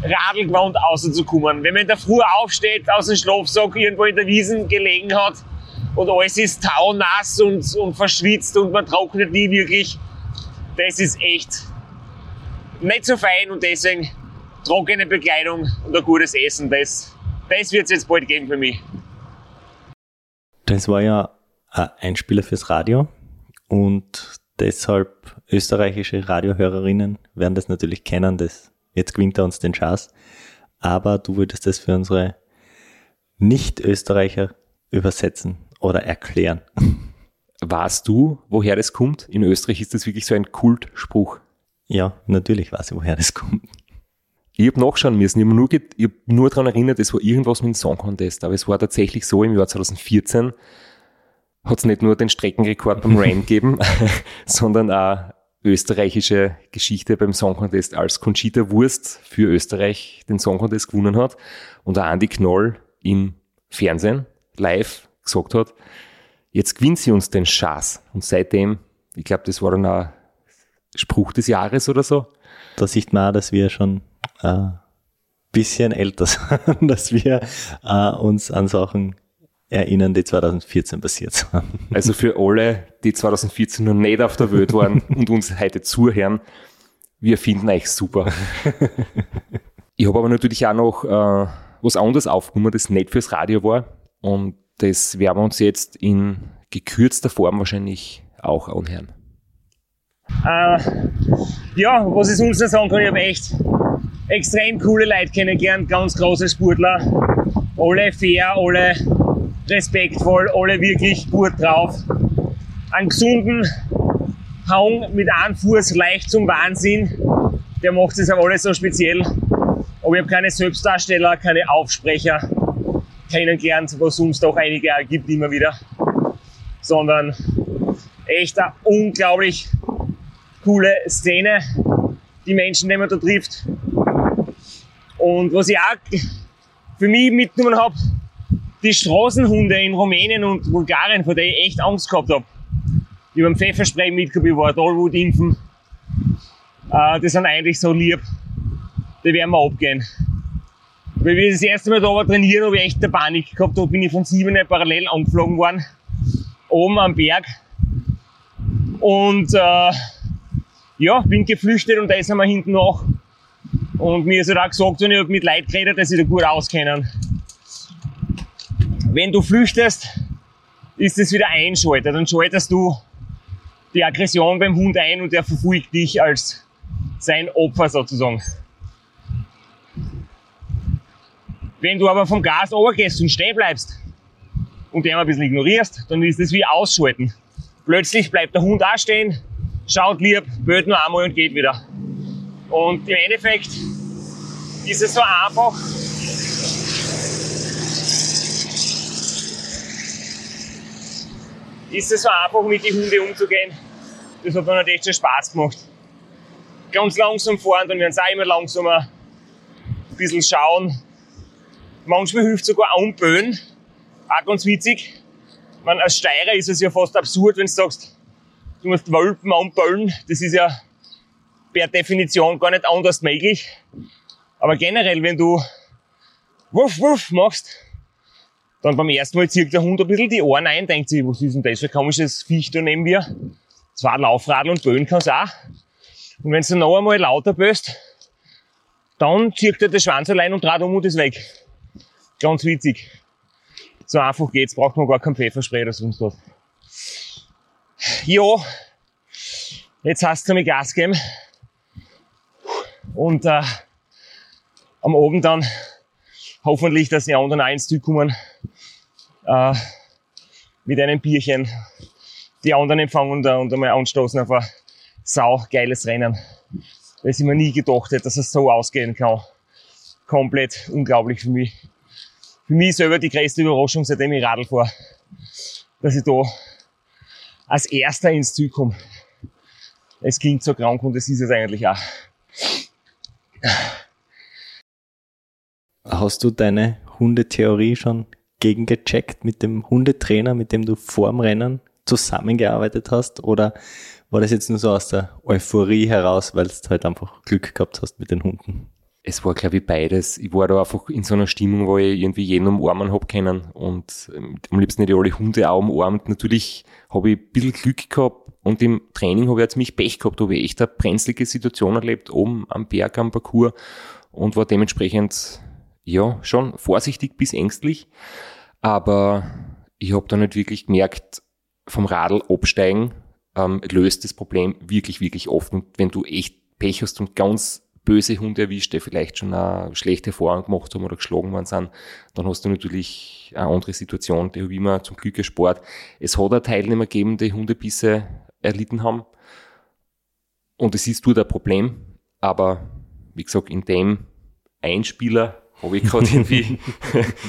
Radlgewand rauszukommen. Wenn man in der Früh aufsteht, aus dem Schlafsack irgendwo in der Wiesen gelegen hat und alles ist taunass und, und verschwitzt und man trocknet nie wirklich, das ist echt nicht so fein und deswegen trockene Bekleidung und ein gutes Essen, das, das wird es jetzt bald geben für mich. Das war ja ein Einspieler fürs Radio. Und deshalb österreichische Radiohörerinnen werden das natürlich kennen, das jetzt gewinnt er uns den Chance. Aber du würdest das für unsere Nicht-Österreicher übersetzen oder erklären. Weißt du, woher das kommt? In Österreich ist das wirklich so ein Kultspruch. Ja, natürlich weiß ich, woher das kommt. Ich habe nachschauen müssen. Ich habe nur, hab nur daran erinnert, es war irgendwas mit dem Song Contest. Aber es war tatsächlich so im Jahr 2014, hat es nicht nur den Streckenrekord beim Rain gegeben, sondern auch österreichische Geschichte beim Song Contest, als Conchita Wurst für Österreich den Song Contest gewonnen hat und auch Andy Knoll im Fernsehen live gesagt hat, jetzt gewinnt sie uns den Schatz. Und seitdem, ich glaube, das war dann ein Spruch des Jahres oder so. Da sieht man auch, dass wir schon ein äh, bisschen älter sind, dass wir äh, uns an Sachen erinnern, die 2014 passiert sind. Also für alle, die 2014 noch nicht auf der Welt waren und uns heute zuhören, wir finden euch super. ich habe aber natürlich auch noch äh, was anderes aufgenommen, das nicht fürs Radio war. Und das werden wir uns jetzt in gekürzter Form wahrscheinlich auch anhören. Äh, ja, was ich sonst noch sagen kann, ich habe echt extrem coole Leute kennengelernt, ganz große Sportler. Alle fair, alle respektvoll, alle wirklich gut drauf. Einen gesunden Hang mit einem Fuß leicht zum Wahnsinn, der macht es aber alles so speziell. Aber ich habe keine Selbstdarsteller, keine Aufsprecher kennengelernt, was uns doch einige gibt immer wieder. sondern echt eine unglaublich coole Szene, die Menschen, die man da trifft. Und was ich auch für mich mitgenommen habe, die Straßenhunde in Rumänien und Bulgarien, vor denen ich echt Angst gehabt habe. Ich habe Pfefferspray mitgehabt, ich war Tollwut impfen. Äh, die sind eigentlich so lieb. Die werden wir abgehen. Weil wir das erste Mal da war trainieren, habe ich echt eine Panik gehabt. Da bin ich von sieben parallel angeflogen worden. Oben am Berg. Und äh, ja, bin geflüchtet und da sind wir hinten nach. Und mir ist halt auch gesagt, wenn ich mit Leuten geredet, dass sie da gut auskennen. Wenn du flüchtest, ist es wieder einschaltet. Dann schaltest du die Aggression beim Hund ein und er verfolgt dich als sein Opfer sozusagen. Wenn du aber vom Gas runtergehst und stehen bleibst und den ein bisschen ignorierst, dann ist das wie ausschalten. Plötzlich bleibt der Hund auch stehen, schaut lieb, böt nur einmal und geht wieder. Und im Endeffekt ist es so einfach, ist es so einfach, mit den Hunden umzugehen. Das hat mir halt echt schon Spaß gemacht. Ganz langsam fahren, dann werden sie auch immer langsamer. Ein bisschen schauen, Manchmal hilft sogar Umböen. Auch ganz witzig. Man, als Steirer ist es ja fast absurd, wenn du sagst, du musst Wölpen umböllen. Das ist ja per Definition gar nicht anders möglich. Aber generell, wenn du Wuff, Wuff machst, dann beim ersten Mal zieht der Hund ein bisschen die Ohren ein, denkt sich, was ist denn das für ein komisches Viech da neben mir? Zwei Laufradl und böen kann's auch. Und wenn du noch einmal lauter böst, dann zieht er das Schwanz allein und dreht um und ist weg. Ganz witzig. So einfach geht's, braucht man gar kein Pfefferspray oder sonst was. Ja, jetzt hast du mir Gas geben. Und äh, am Abend dann hoffentlich, dass die anderen auch ins Ziel kommen. Äh, mit einem Bierchen die anderen empfangen und, und einmal anstoßen auf ein sau geiles Rennen. Weil ich mir nie gedacht hätte, dass es so ausgehen kann. Komplett unglaublich für mich für mich selber die größte Überraschung, seitdem ich Radl fahre, dass ich da als Erster ins Ziel komme. Es klingt so krank und es ist es eigentlich auch. Hast du deine Hundetheorie schon gegengecheckt mit dem Hundetrainer, mit dem du vorm Rennen zusammengearbeitet hast? Oder war das jetzt nur so aus der Euphorie heraus, weil du halt einfach Glück gehabt hast mit den Hunden? es war, glaube ich, beides. Ich war da einfach in so einer Stimmung, wo ich irgendwie jeden umarmen hab können und ähm, am liebsten hätte ich alle Hunde auch umarmt. Natürlich habe ich ein bisschen Glück gehabt und im Training habe ich jetzt mich Pech gehabt, habe ich echt eine brenzlige Situation erlebt, oben am Berg, am Parcours und war dementsprechend, ja, schon vorsichtig bis ängstlich. Aber ich habe da nicht wirklich gemerkt, vom Radl absteigen ähm, löst das Problem wirklich, wirklich oft. Und wenn du echt Pech hast und ganz böse Hunde erwischt, die vielleicht schon eine schlechte Erfahrung gemacht haben oder geschlagen worden sind, dann hast du natürlich eine andere Situation. Die habe ich immer zum Glück gespart. Es hat auch Teilnehmer gegeben, die Hundebisse erlitten haben. Und es ist dort ein Problem. Aber wie gesagt, in dem Einspieler habe ich gerade irgendwie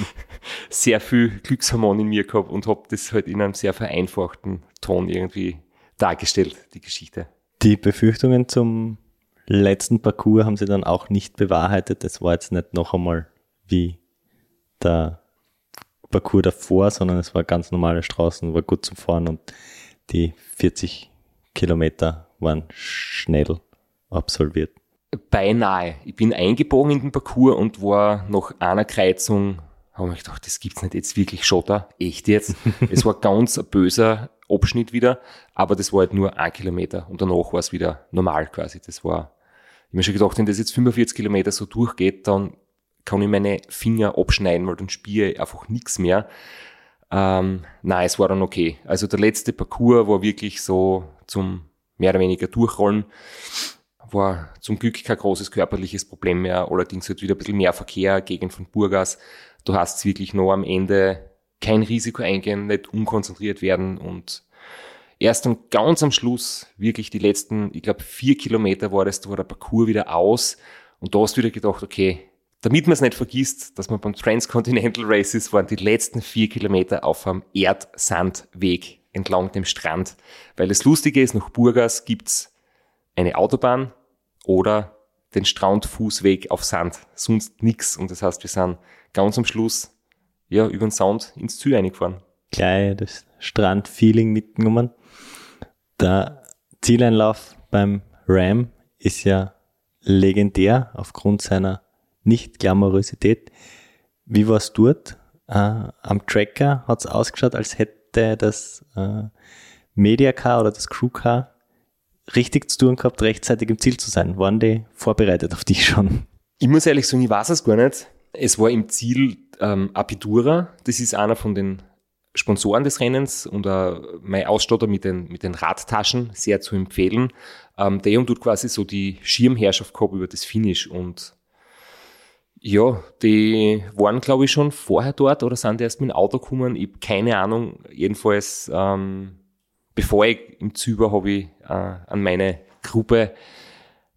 sehr viel Glückshormon in mir gehabt und habe das halt in einem sehr vereinfachten Ton irgendwie dargestellt, die Geschichte. Die Befürchtungen zum letzten Parcours haben sie dann auch nicht bewahrheitet. Das war jetzt nicht noch einmal wie der Parcours davor, sondern es war ganz normale Straßen, war gut zum Fahren und die 40 Kilometer waren schnell absolviert. Beinahe. Ich bin eingebogen in den Parcours und war nach einer Kreuzung, habe ich gedacht, das gibt's nicht jetzt wirklich Schotter. Echt jetzt? es war ganz ein böser Abschnitt wieder, aber das war halt nur ein Kilometer und danach war es wieder normal quasi. Das war ich mir schon gedacht, wenn das jetzt 45 Kilometer so durchgeht, dann kann ich meine Finger abschneiden, weil dann spiele ich einfach nichts mehr. Ähm, nein, es war dann okay. Also der letzte Parcours war wirklich so zum mehr oder weniger Durchrollen. War zum Glück kein großes körperliches Problem mehr, allerdings halt wieder ein bisschen mehr Verkehr, Gegend von Burgas. Du hast wirklich noch am Ende kein Risiko eingehen, nicht unkonzentriert werden und erst dann ganz am Schluss, wirklich die letzten, ich glaube vier Kilometer war das, da war der Parcours wieder aus und da hast du wieder gedacht, okay, damit man es nicht vergisst, dass man beim Transcontinental Races waren die letzten vier Kilometer auf einem Erdsandweg. entlang dem Strand. Weil das Lustige ist, nach Burgas gibt's eine Autobahn oder den Strandfußweg auf Sand. Sonst nix. Und das heißt, wir sind ganz am Schluss ja, über den Sound ins Ziel eingefahren. Gleich das Strandfeeling mitgenommen. Der Zieleinlauf beim Ram ist ja legendär aufgrund seiner Nicht-Glamourosität. Wie war es dort? Äh, am Tracker hat es ausgeschaut, als hätte das äh, Mediacar oder das Crewcar richtig zu tun gehabt, rechtzeitig im Ziel zu sein. Waren die vorbereitet auf dich schon? Ich muss ehrlich sagen, ich weiß es gar nicht. Es war im Ziel ähm, Apitura. Das ist einer von den Sponsoren des Rennens und äh, mein Ausstatter mit den, mit den Radtaschen sehr zu empfehlen. Ähm, der tut quasi so die Schirmherrschaft gehabt über das Finish und ja, die waren glaube ich schon vorher dort oder sind erst mit dem Auto gekommen. Ich habe keine Ahnung. Jedenfalls, ähm, bevor ich im Züber habe ich äh, an meine Gruppe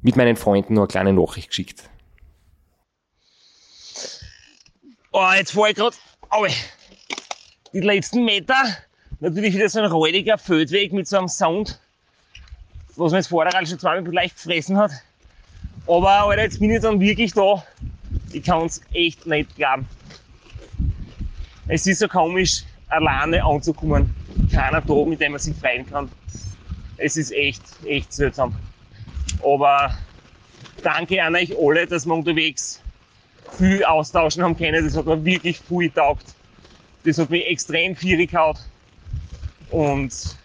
mit meinen Freunden noch eine kleine Nachricht geschickt. Oh, jetzt fahre ich gerade die letzten Meter. Natürlich wieder so ein räudiger Feldweg mit so einem Sound, was mir jetzt vorher schon zweimal leicht gefressen hat. Aber Alter, jetzt bin ich dann wirklich da. Ich kann es echt nicht glauben. Es ist so komisch, alleine anzukommen. Keiner da, mit dem man sich freuen kann. Es ist echt, echt seltsam. Aber danke an euch alle, dass wir unterwegs viel austauschen haben können. Das hat mir wirklich viel getaugt. Das hat mich extrem viel gehaut. Und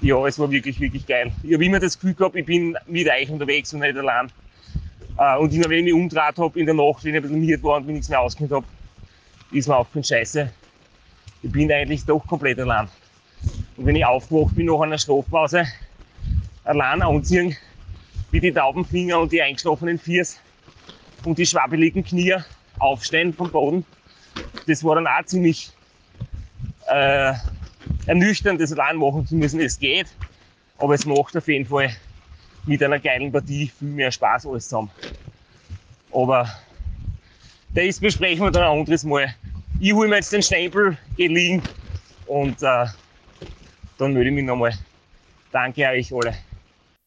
ja, es war wirklich, wirklich geil. Ich habe immer das Gefühl gehabt, ich bin mit euch unterwegs und nicht allein. Äh, und immer wenn ich mich umdraht habe in der Nacht, wenn ich ein bisschen miert war und mich nichts mehr auskennt habe, ist mir aufgefallen, scheiße, ich bin eigentlich doch komplett allein. Und wenn ich aufgewacht bin nach einer Schlafpause, allein anziehen, wie die tauben Finger und die eingeschlafenen Fiers, und die schwabbeligen Knie aufstehen vom Boden. Das war dann auch ziemlich äh, ernüchternd, das allein machen zu müssen. Es geht, aber es macht auf jeden Fall mit einer geilen Partie viel mehr Spaß alles zusammen. Aber das besprechen wir dann ein anderes Mal. Ich hole mir jetzt den Stempel, gehe liegen und äh, dann melde ich mich nochmal. Danke euch alle.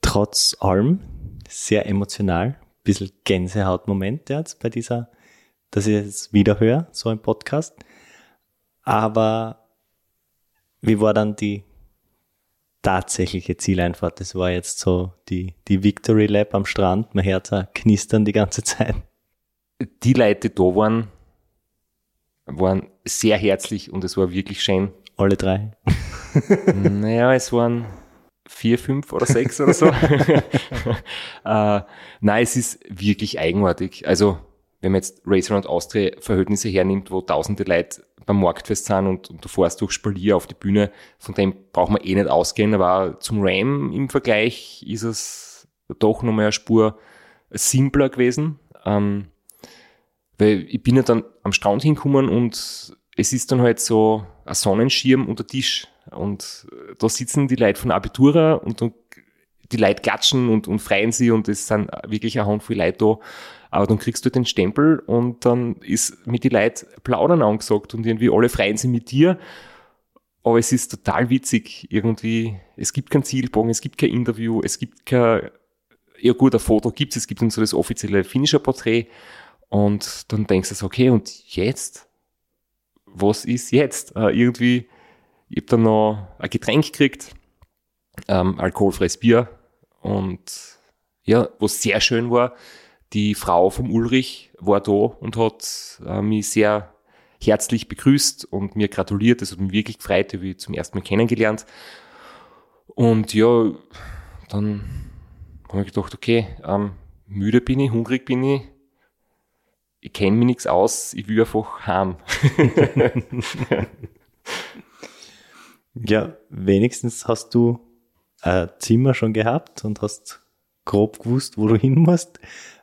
Trotz allem sehr emotional bisschen Gänsehautmoment jetzt bei dieser, dass ich es wieder höre, so im Podcast. Aber wie war dann die tatsächliche Zieleinfahrt? Das war jetzt so die, die Victory Lab am Strand, mein Herz knistern die ganze Zeit. Die Leute, die da waren, waren sehr herzlich und es war wirklich schön. Alle drei? naja, es waren vier, fünf oder sechs oder so. äh, nein, es ist wirklich eigenartig. Also, wenn man jetzt Race Around Austria Verhältnisse hernimmt, wo tausende Leute beim Marktfest sind und, und du fährst durch Spalier auf die Bühne, von dem braucht man eh nicht ausgehen, aber zum Ram im Vergleich ist es doch nochmal eine Spur simpler gewesen. Ähm, weil ich bin ja dann am Strand hingekommen und es ist dann halt so ein Sonnenschirm unter Tisch und äh, da sitzen die Leute von Abitura und, und die Leute klatschen und, und freuen sie und es sind wirklich eine Handvoll Leute da. Aber dann kriegst du den Stempel und dann ist mit die Leute plaudern angesagt und irgendwie alle freuen sich mit dir. Aber es ist total witzig irgendwie. Es gibt kein Zielbogen, es gibt kein Interview, es gibt kein, ja gut, ein Foto gibt es, es gibt dann so das offizielle Finisher-Porträt. Und dann denkst du so, okay, und jetzt? Was ist jetzt? Äh, irgendwie, ich habe dann noch ein Getränk gekriegt, ähm, alkoholfreies Bier. Und ja, was sehr schön war, die Frau vom Ulrich war da und hat äh, mich sehr herzlich begrüßt und mir gratuliert. Das hat mich wirklich gefreut, habe ich zum ersten Mal kennengelernt. Und ja, dann habe ich gedacht, okay, ähm, müde bin ich, hungrig bin ich, ich kenne mich nichts aus, ich will einfach heim. Ja, wenigstens hast du ein Zimmer schon gehabt und hast grob gewusst, wo du hin musst.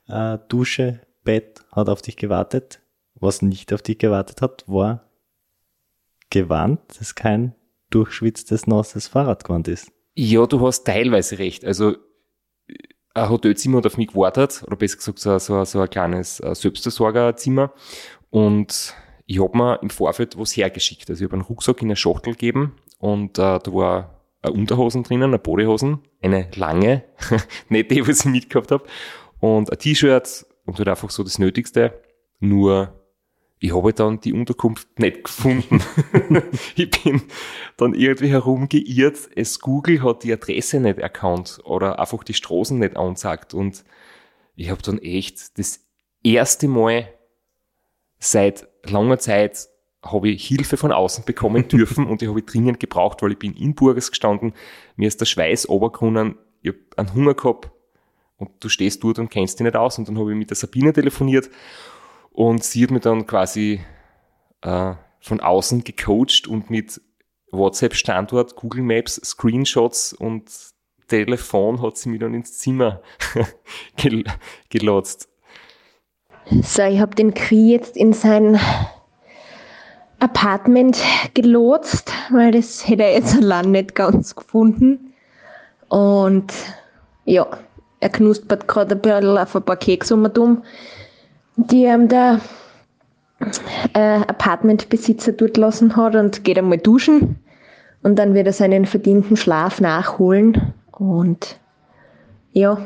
Äh, Dusche, Bett hat auf dich gewartet. Was nicht auf dich gewartet hat, war Gewand, das kein durchschwitztes, nasses Fahrradgewand ist. Ja, du hast teilweise recht. Also ein Hotelzimmer hat auf mich gewartet, oder besser gesagt so, so, so ein kleines äh, Selbstversorgerzimmer. Und ich habe mir im Vorfeld was hergeschickt. Also ich habe einen Rucksack in eine Schachtel gegeben und äh, da war eine Unterhosen drinnen, eine Bodyhosen, eine lange, nicht die, was ich mitgehabt habe, und ein T-Shirt und halt einfach so das Nötigste. Nur ich habe dann die Unterkunft nicht gefunden. ich bin dann irgendwie herumgeirrt. Es Google hat die Adresse nicht erkannt oder einfach die Straßen nicht anzeigt. Und ich habe dann echt das erste Mal seit langer Zeit habe ich Hilfe von außen bekommen dürfen und die habe ich dringend gebraucht, weil ich bin in Burges gestanden, mir ist der Schweiß obergrunnen, ich habe einen Hunger gehabt und du stehst dort und kennst dich nicht aus und dann habe ich mit der Sabine telefoniert und sie hat mir dann quasi äh, von außen gecoacht und mit WhatsApp-Standort, Google Maps, Screenshots und Telefon hat sie mich dann ins Zimmer gel gelotst. So, ich habe den Kri jetzt in sein Apartment gelotst, weil das hätte er jetzt allein nicht ganz gefunden. Und ja, er knuspert gerade ein bisschen auf ein paar Kekse um die ähm, der äh, Apartmentbesitzer dort lassen hat und geht einmal duschen und dann wird er seinen verdienten Schlaf nachholen und ja,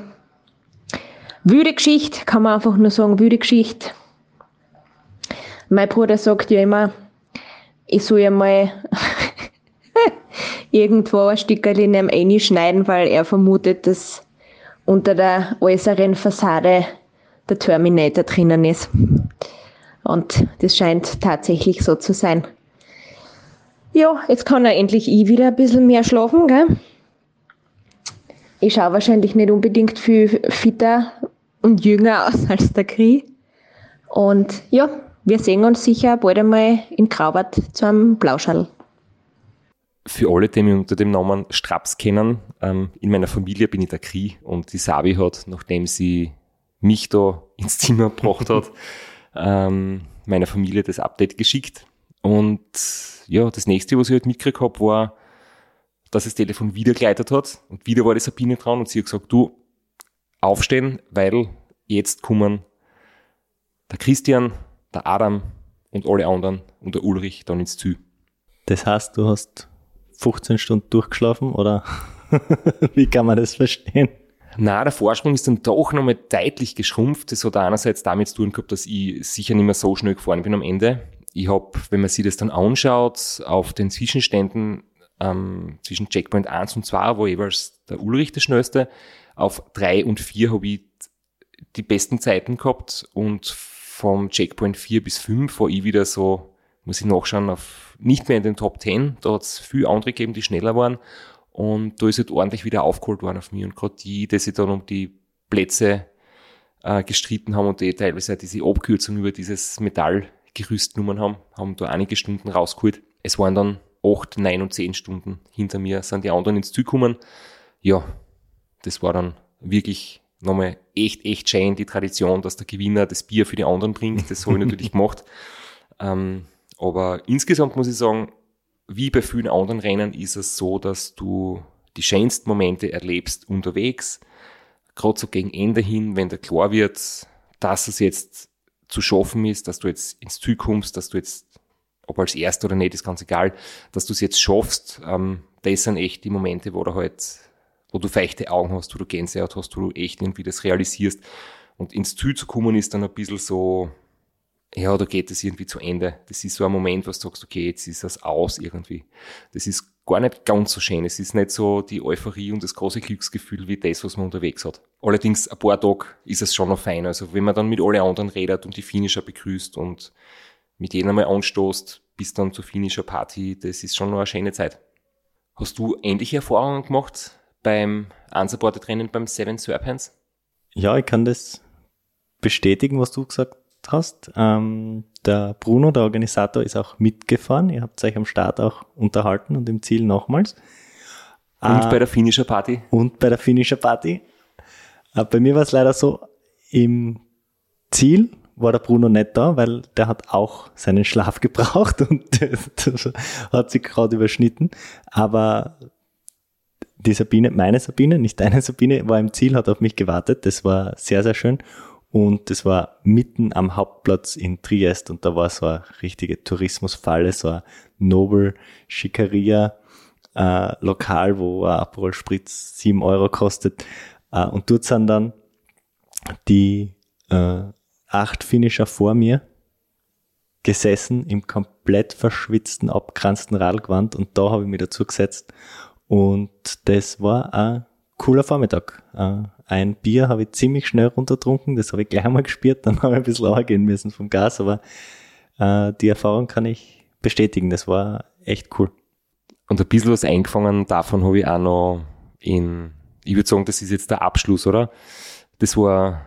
wüde Geschichte, kann man einfach nur sagen, wüde Geschichte. Mein Bruder sagt ja immer, ich soll ja mal irgendwo ein Stückchen in einem schneiden, weil er vermutet, dass unter der äußeren Fassade der Terminator drinnen ist. Und das scheint tatsächlich so zu sein. Ja, jetzt kann er endlich ich wieder ein bisschen mehr schlafen, gell? Ich schaue wahrscheinlich nicht unbedingt viel fitter und jünger aus als der Kri. Und ja, wir sehen uns sicher bald einmal in Graubart zu einem Blauschall. Für alle, die mich unter dem Namen Straps kennen, ähm, in meiner Familie bin ich der Kri und die Sabi hat, nachdem sie mich da ins Zimmer gebracht hat, ähm, meiner Familie das Update geschickt. Und ja, das nächste, was ich halt mitgekriegt habe, war, dass das Telefon wieder geleitet hat und wieder war die Sabine dran und sie hat gesagt, du, aufstehen, weil jetzt kommen der Christian, der Adam und alle anderen und der Ulrich dann ins Ziel. Das heißt, du hast 15 Stunden durchgeschlafen oder wie kann man das verstehen? Na, der Vorsprung ist dann doch nochmal deutlich geschrumpft. Das hat einerseits damit zu tun gehabt, dass ich sicher nicht mehr so schnell gefahren bin am Ende. Ich habe, wenn man sich das dann anschaut, auf den Zwischenständen ähm, zwischen Checkpoint 1 und 2 war jeweils der Ulrich der schnellste. Auf 3 und 4 habe ich die besten Zeiten gehabt und vom Checkpoint 4 bis 5 war ich wieder so, muss ich nachschauen, auf nicht mehr in den Top 10. Da hat es viele andere gegeben, die schneller waren. Und da ist halt ordentlich wieder aufgeholt worden auf mich. Und gerade die, die sich dann um die Plätze äh, gestritten haben und die teilweise diese Abkürzung über dieses Metallgerüst genommen haben, haben da einige Stunden rausgeholt. Es waren dann acht, neun und zehn Stunden hinter mir, sind die anderen ins Ziel gekommen. Ja, das war dann wirklich nochmal echt, echt schön, die Tradition, dass der Gewinner das Bier für die anderen bringt. Das habe ich natürlich gemacht. Ähm, aber insgesamt muss ich sagen, wie bei vielen anderen Rennen ist es so, dass du die schönsten Momente erlebst unterwegs. Gerade so gegen Ende hin, wenn dir klar wird, dass es jetzt zu schaffen ist, dass du jetzt ins Ziel kommst, dass du jetzt, ob als Erster oder nicht, ist ganz egal, dass du es jetzt schaffst. Ähm, das sind echt die Momente, wo du halt, wo du feuchte Augen hast, wo du Gänsehaut hast, wo du echt irgendwie das realisierst. Und ins Ziel zu kommen ist dann ein bisschen so, ja, da geht es irgendwie zu Ende. Das ist so ein Moment, wo du sagst, okay, jetzt ist das aus irgendwie. Das ist gar nicht ganz so schön. Es ist nicht so die Euphorie und das große Glücksgefühl wie das, was man unterwegs hat. Allerdings, ein paar Tage ist es schon noch fein. Also, wenn man dann mit allen anderen redet und die Finisher begrüßt und mit jedem einmal anstoßt, bis dann zur Finisher Party, das ist schon noch eine schöne Zeit. Hast du ähnliche Erfahrungen gemacht beim Unsupported Rennen beim Seven Serpents? Ja, ich kann das bestätigen, was du gesagt hast. Ähm, der Bruno, der Organisator, ist auch mitgefahren. Ihr habt euch am Start auch unterhalten und im Ziel nochmals. Und äh, bei der Finisher Party? Und bei der Finisher Party. Äh, bei mir war es leider so, im Ziel war der Bruno nicht da, weil der hat auch seinen Schlaf gebraucht und hat sich gerade überschnitten. Aber die Sabine, meine Sabine, nicht deine Sabine, war im Ziel, hat auf mich gewartet. Das war sehr, sehr schön. Und das war mitten am Hauptplatz in Triest und da war so eine richtige Tourismusfalle, so eine Nobel Schikaria äh, Lokal, wo ein Aperol Spritz sieben Euro kostet. Äh, und dort sind dann die äh, acht Finisher vor mir gesessen im komplett verschwitzten, abkranzten Radlgewand und da habe ich mich dazu gesetzt und das war ein cooler Vormittag. Äh, ein Bier habe ich ziemlich schnell runtertrunken, das habe ich gleich einmal gespürt, dann habe ich ein bisschen gehen müssen vom Gas, aber äh, die Erfahrung kann ich bestätigen, das war echt cool. Und ein bisschen was eingefangen davon habe ich auch noch in, ich würde sagen, das ist jetzt der Abschluss, oder? Das war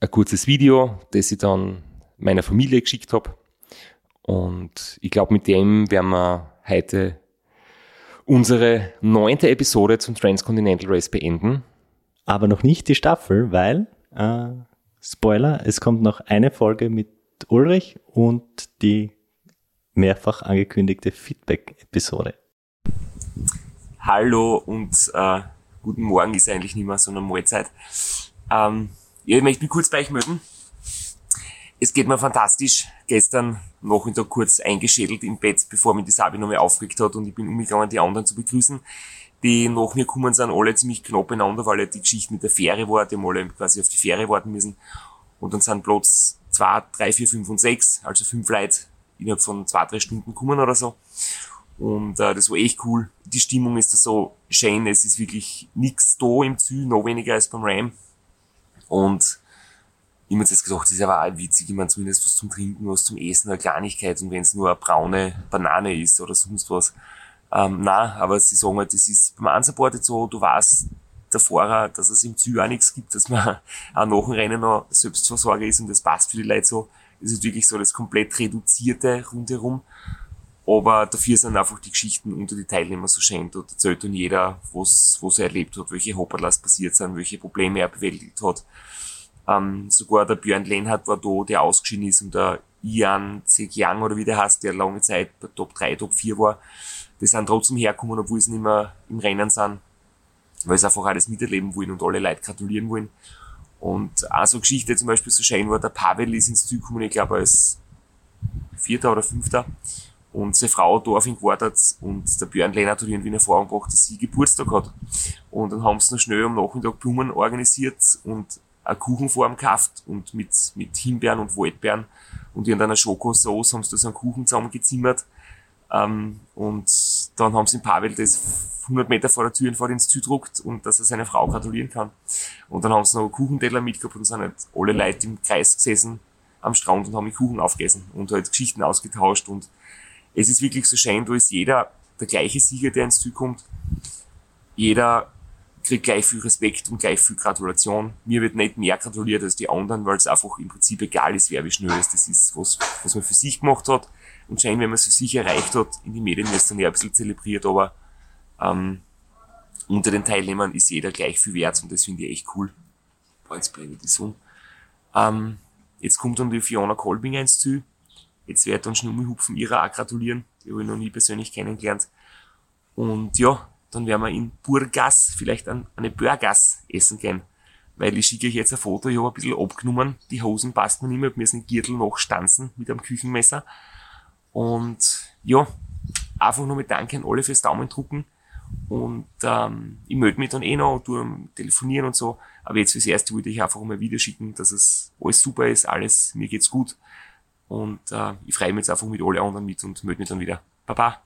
ein kurzes Video, das ich dann meiner Familie geschickt habe. Und ich glaube, mit dem werden wir heute unsere neunte Episode zum Transcontinental Race beenden. Aber noch nicht die Staffel, weil, äh, Spoiler, es kommt noch eine Folge mit Ulrich und die mehrfach angekündigte Feedback-Episode. Hallo und äh, guten Morgen ist eigentlich nicht mehr, sondern Mahlzeit. Ähm, ja, ich möchte mich kurz bei euch melden. Es geht mir fantastisch. Gestern Nachmittag kurz eingeschädelt im Bett, bevor mich die Sabi noch mal aufgeregt hat und ich bin umgegangen, die anderen zu begrüßen. Die nach mir kommen sind alle ziemlich knapp beieinander, weil ja die Geschichte mit der Fähre war, die haben alle quasi auf die Fähre warten müssen. Und dann sind Platz zwei, drei, vier, fünf und sechs, also fünf Leute innerhalb von zwei, drei Stunden kommen oder so. Und äh, das war echt cool. Die Stimmung ist da so schön, es ist wirklich nichts da im Ziel, noch weniger als beim Ram. Und mir jetzt gedacht, das ist aber auch witzig, ich meine zumindest was zum Trinken, was zum Essen, eine Kleinigkeit und wenn es nur eine braune Banane ist oder sonst was. Ähm, na, aber sie sagen halt, das ist beim Unsupported so, du weißt, der Fahrer, dass es im Ziel auch nichts gibt, dass man auch nach dem Rennen noch Selbstversorger ist und das passt für die Leute so. Das ist wirklich so das komplett reduzierte rundherum. Aber dafür sind einfach die Geschichten unter die Teilnehmer so schön. Dort erzählt dann jeder, was, was er erlebt hat, welche Hopperlas passiert sind, welche Probleme er bewältigt hat. Ähm, sogar der Björn Lenhardt war da, der ausgeschieden ist und der Ian Zegiang oder wie der heißt, der lange Zeit bei Top 3, Top 4 war. Die sind trotzdem hergekommen, obwohl sie nicht mehr im Rennen sind, weil sie einfach alles miterleben wollen und alle Leute gratulieren wollen. Und auch so Geschichte zum Beispiel so schön war, der Pavel ist ins Ziel gekommen, ich glaube als Vierter oder Fünfter. Und seine Frau hat auf ihn gewartet und der Björn Lennart hat irgendwie in Erfahrung gebracht, dass sie Geburtstag hat. Und dann haben sie noch schnell am Nachmittag Blumen organisiert und eine Kuchenform gekauft und mit, mit Himbeeren und Waldbeeren und in einer Schokosauce haben sie da so einen Kuchen zusammengezimmert. Ähm, und dann haben sie in Pavel das 100 Meter vor der Tür vor ins Ziel druckt und dass er seine Frau gratulieren kann. Und dann haben sie noch einen Kuchenteller mitgehabt und sind halt alle Leute im Kreis gesessen am Strand und haben die Kuchen aufgegessen und halt Geschichten ausgetauscht und es ist wirklich so schön, da ist jeder der gleiche Sieger, der ins Ziel kommt. Jeder kriegt gleich viel Respekt und gleich viel Gratulation. Mir wird nicht mehr gratuliert als die anderen, weil es einfach im Prinzip egal ist, wer wie schnell ist. Das ist was, was man für sich gemacht hat. Und scheinbar, wenn man es für sich erreicht hat, in den Medien wird es dann ja ein bisschen zelebriert, aber ähm, unter den Teilnehmern ist jeder gleich viel wert und das finde ich echt cool. Boah, jetzt brenne ich die Sonne. Ähm, jetzt kommt dann die Fiona Kolbinger ins Ziel. Jetzt wird dann Schnummi Hupfen ihrer auch gratulieren. Die habe ich noch nie persönlich kennengelernt. Und ja, dann werden wir in Burgas vielleicht an, eine Burgas essen gehen. Weil ich schicke euch jetzt ein Foto, ich habe ein bisschen abgenommen, die Hosen passt mir nicht mehr, mir ist ein Gürtel noch stanzen mit einem Küchenmesser. Und ja, einfach nur mit Danke an alle fürs Daumen drucken. Und ähm, ich melde mich dann eh noch, du telefonieren und so. Aber jetzt fürs Erste wollte ich einfach mal wieder schicken, dass es alles super ist, alles, mir geht's gut. Und äh, ich freue mich jetzt einfach mit allen anderen mit und melde mich dann wieder. Baba!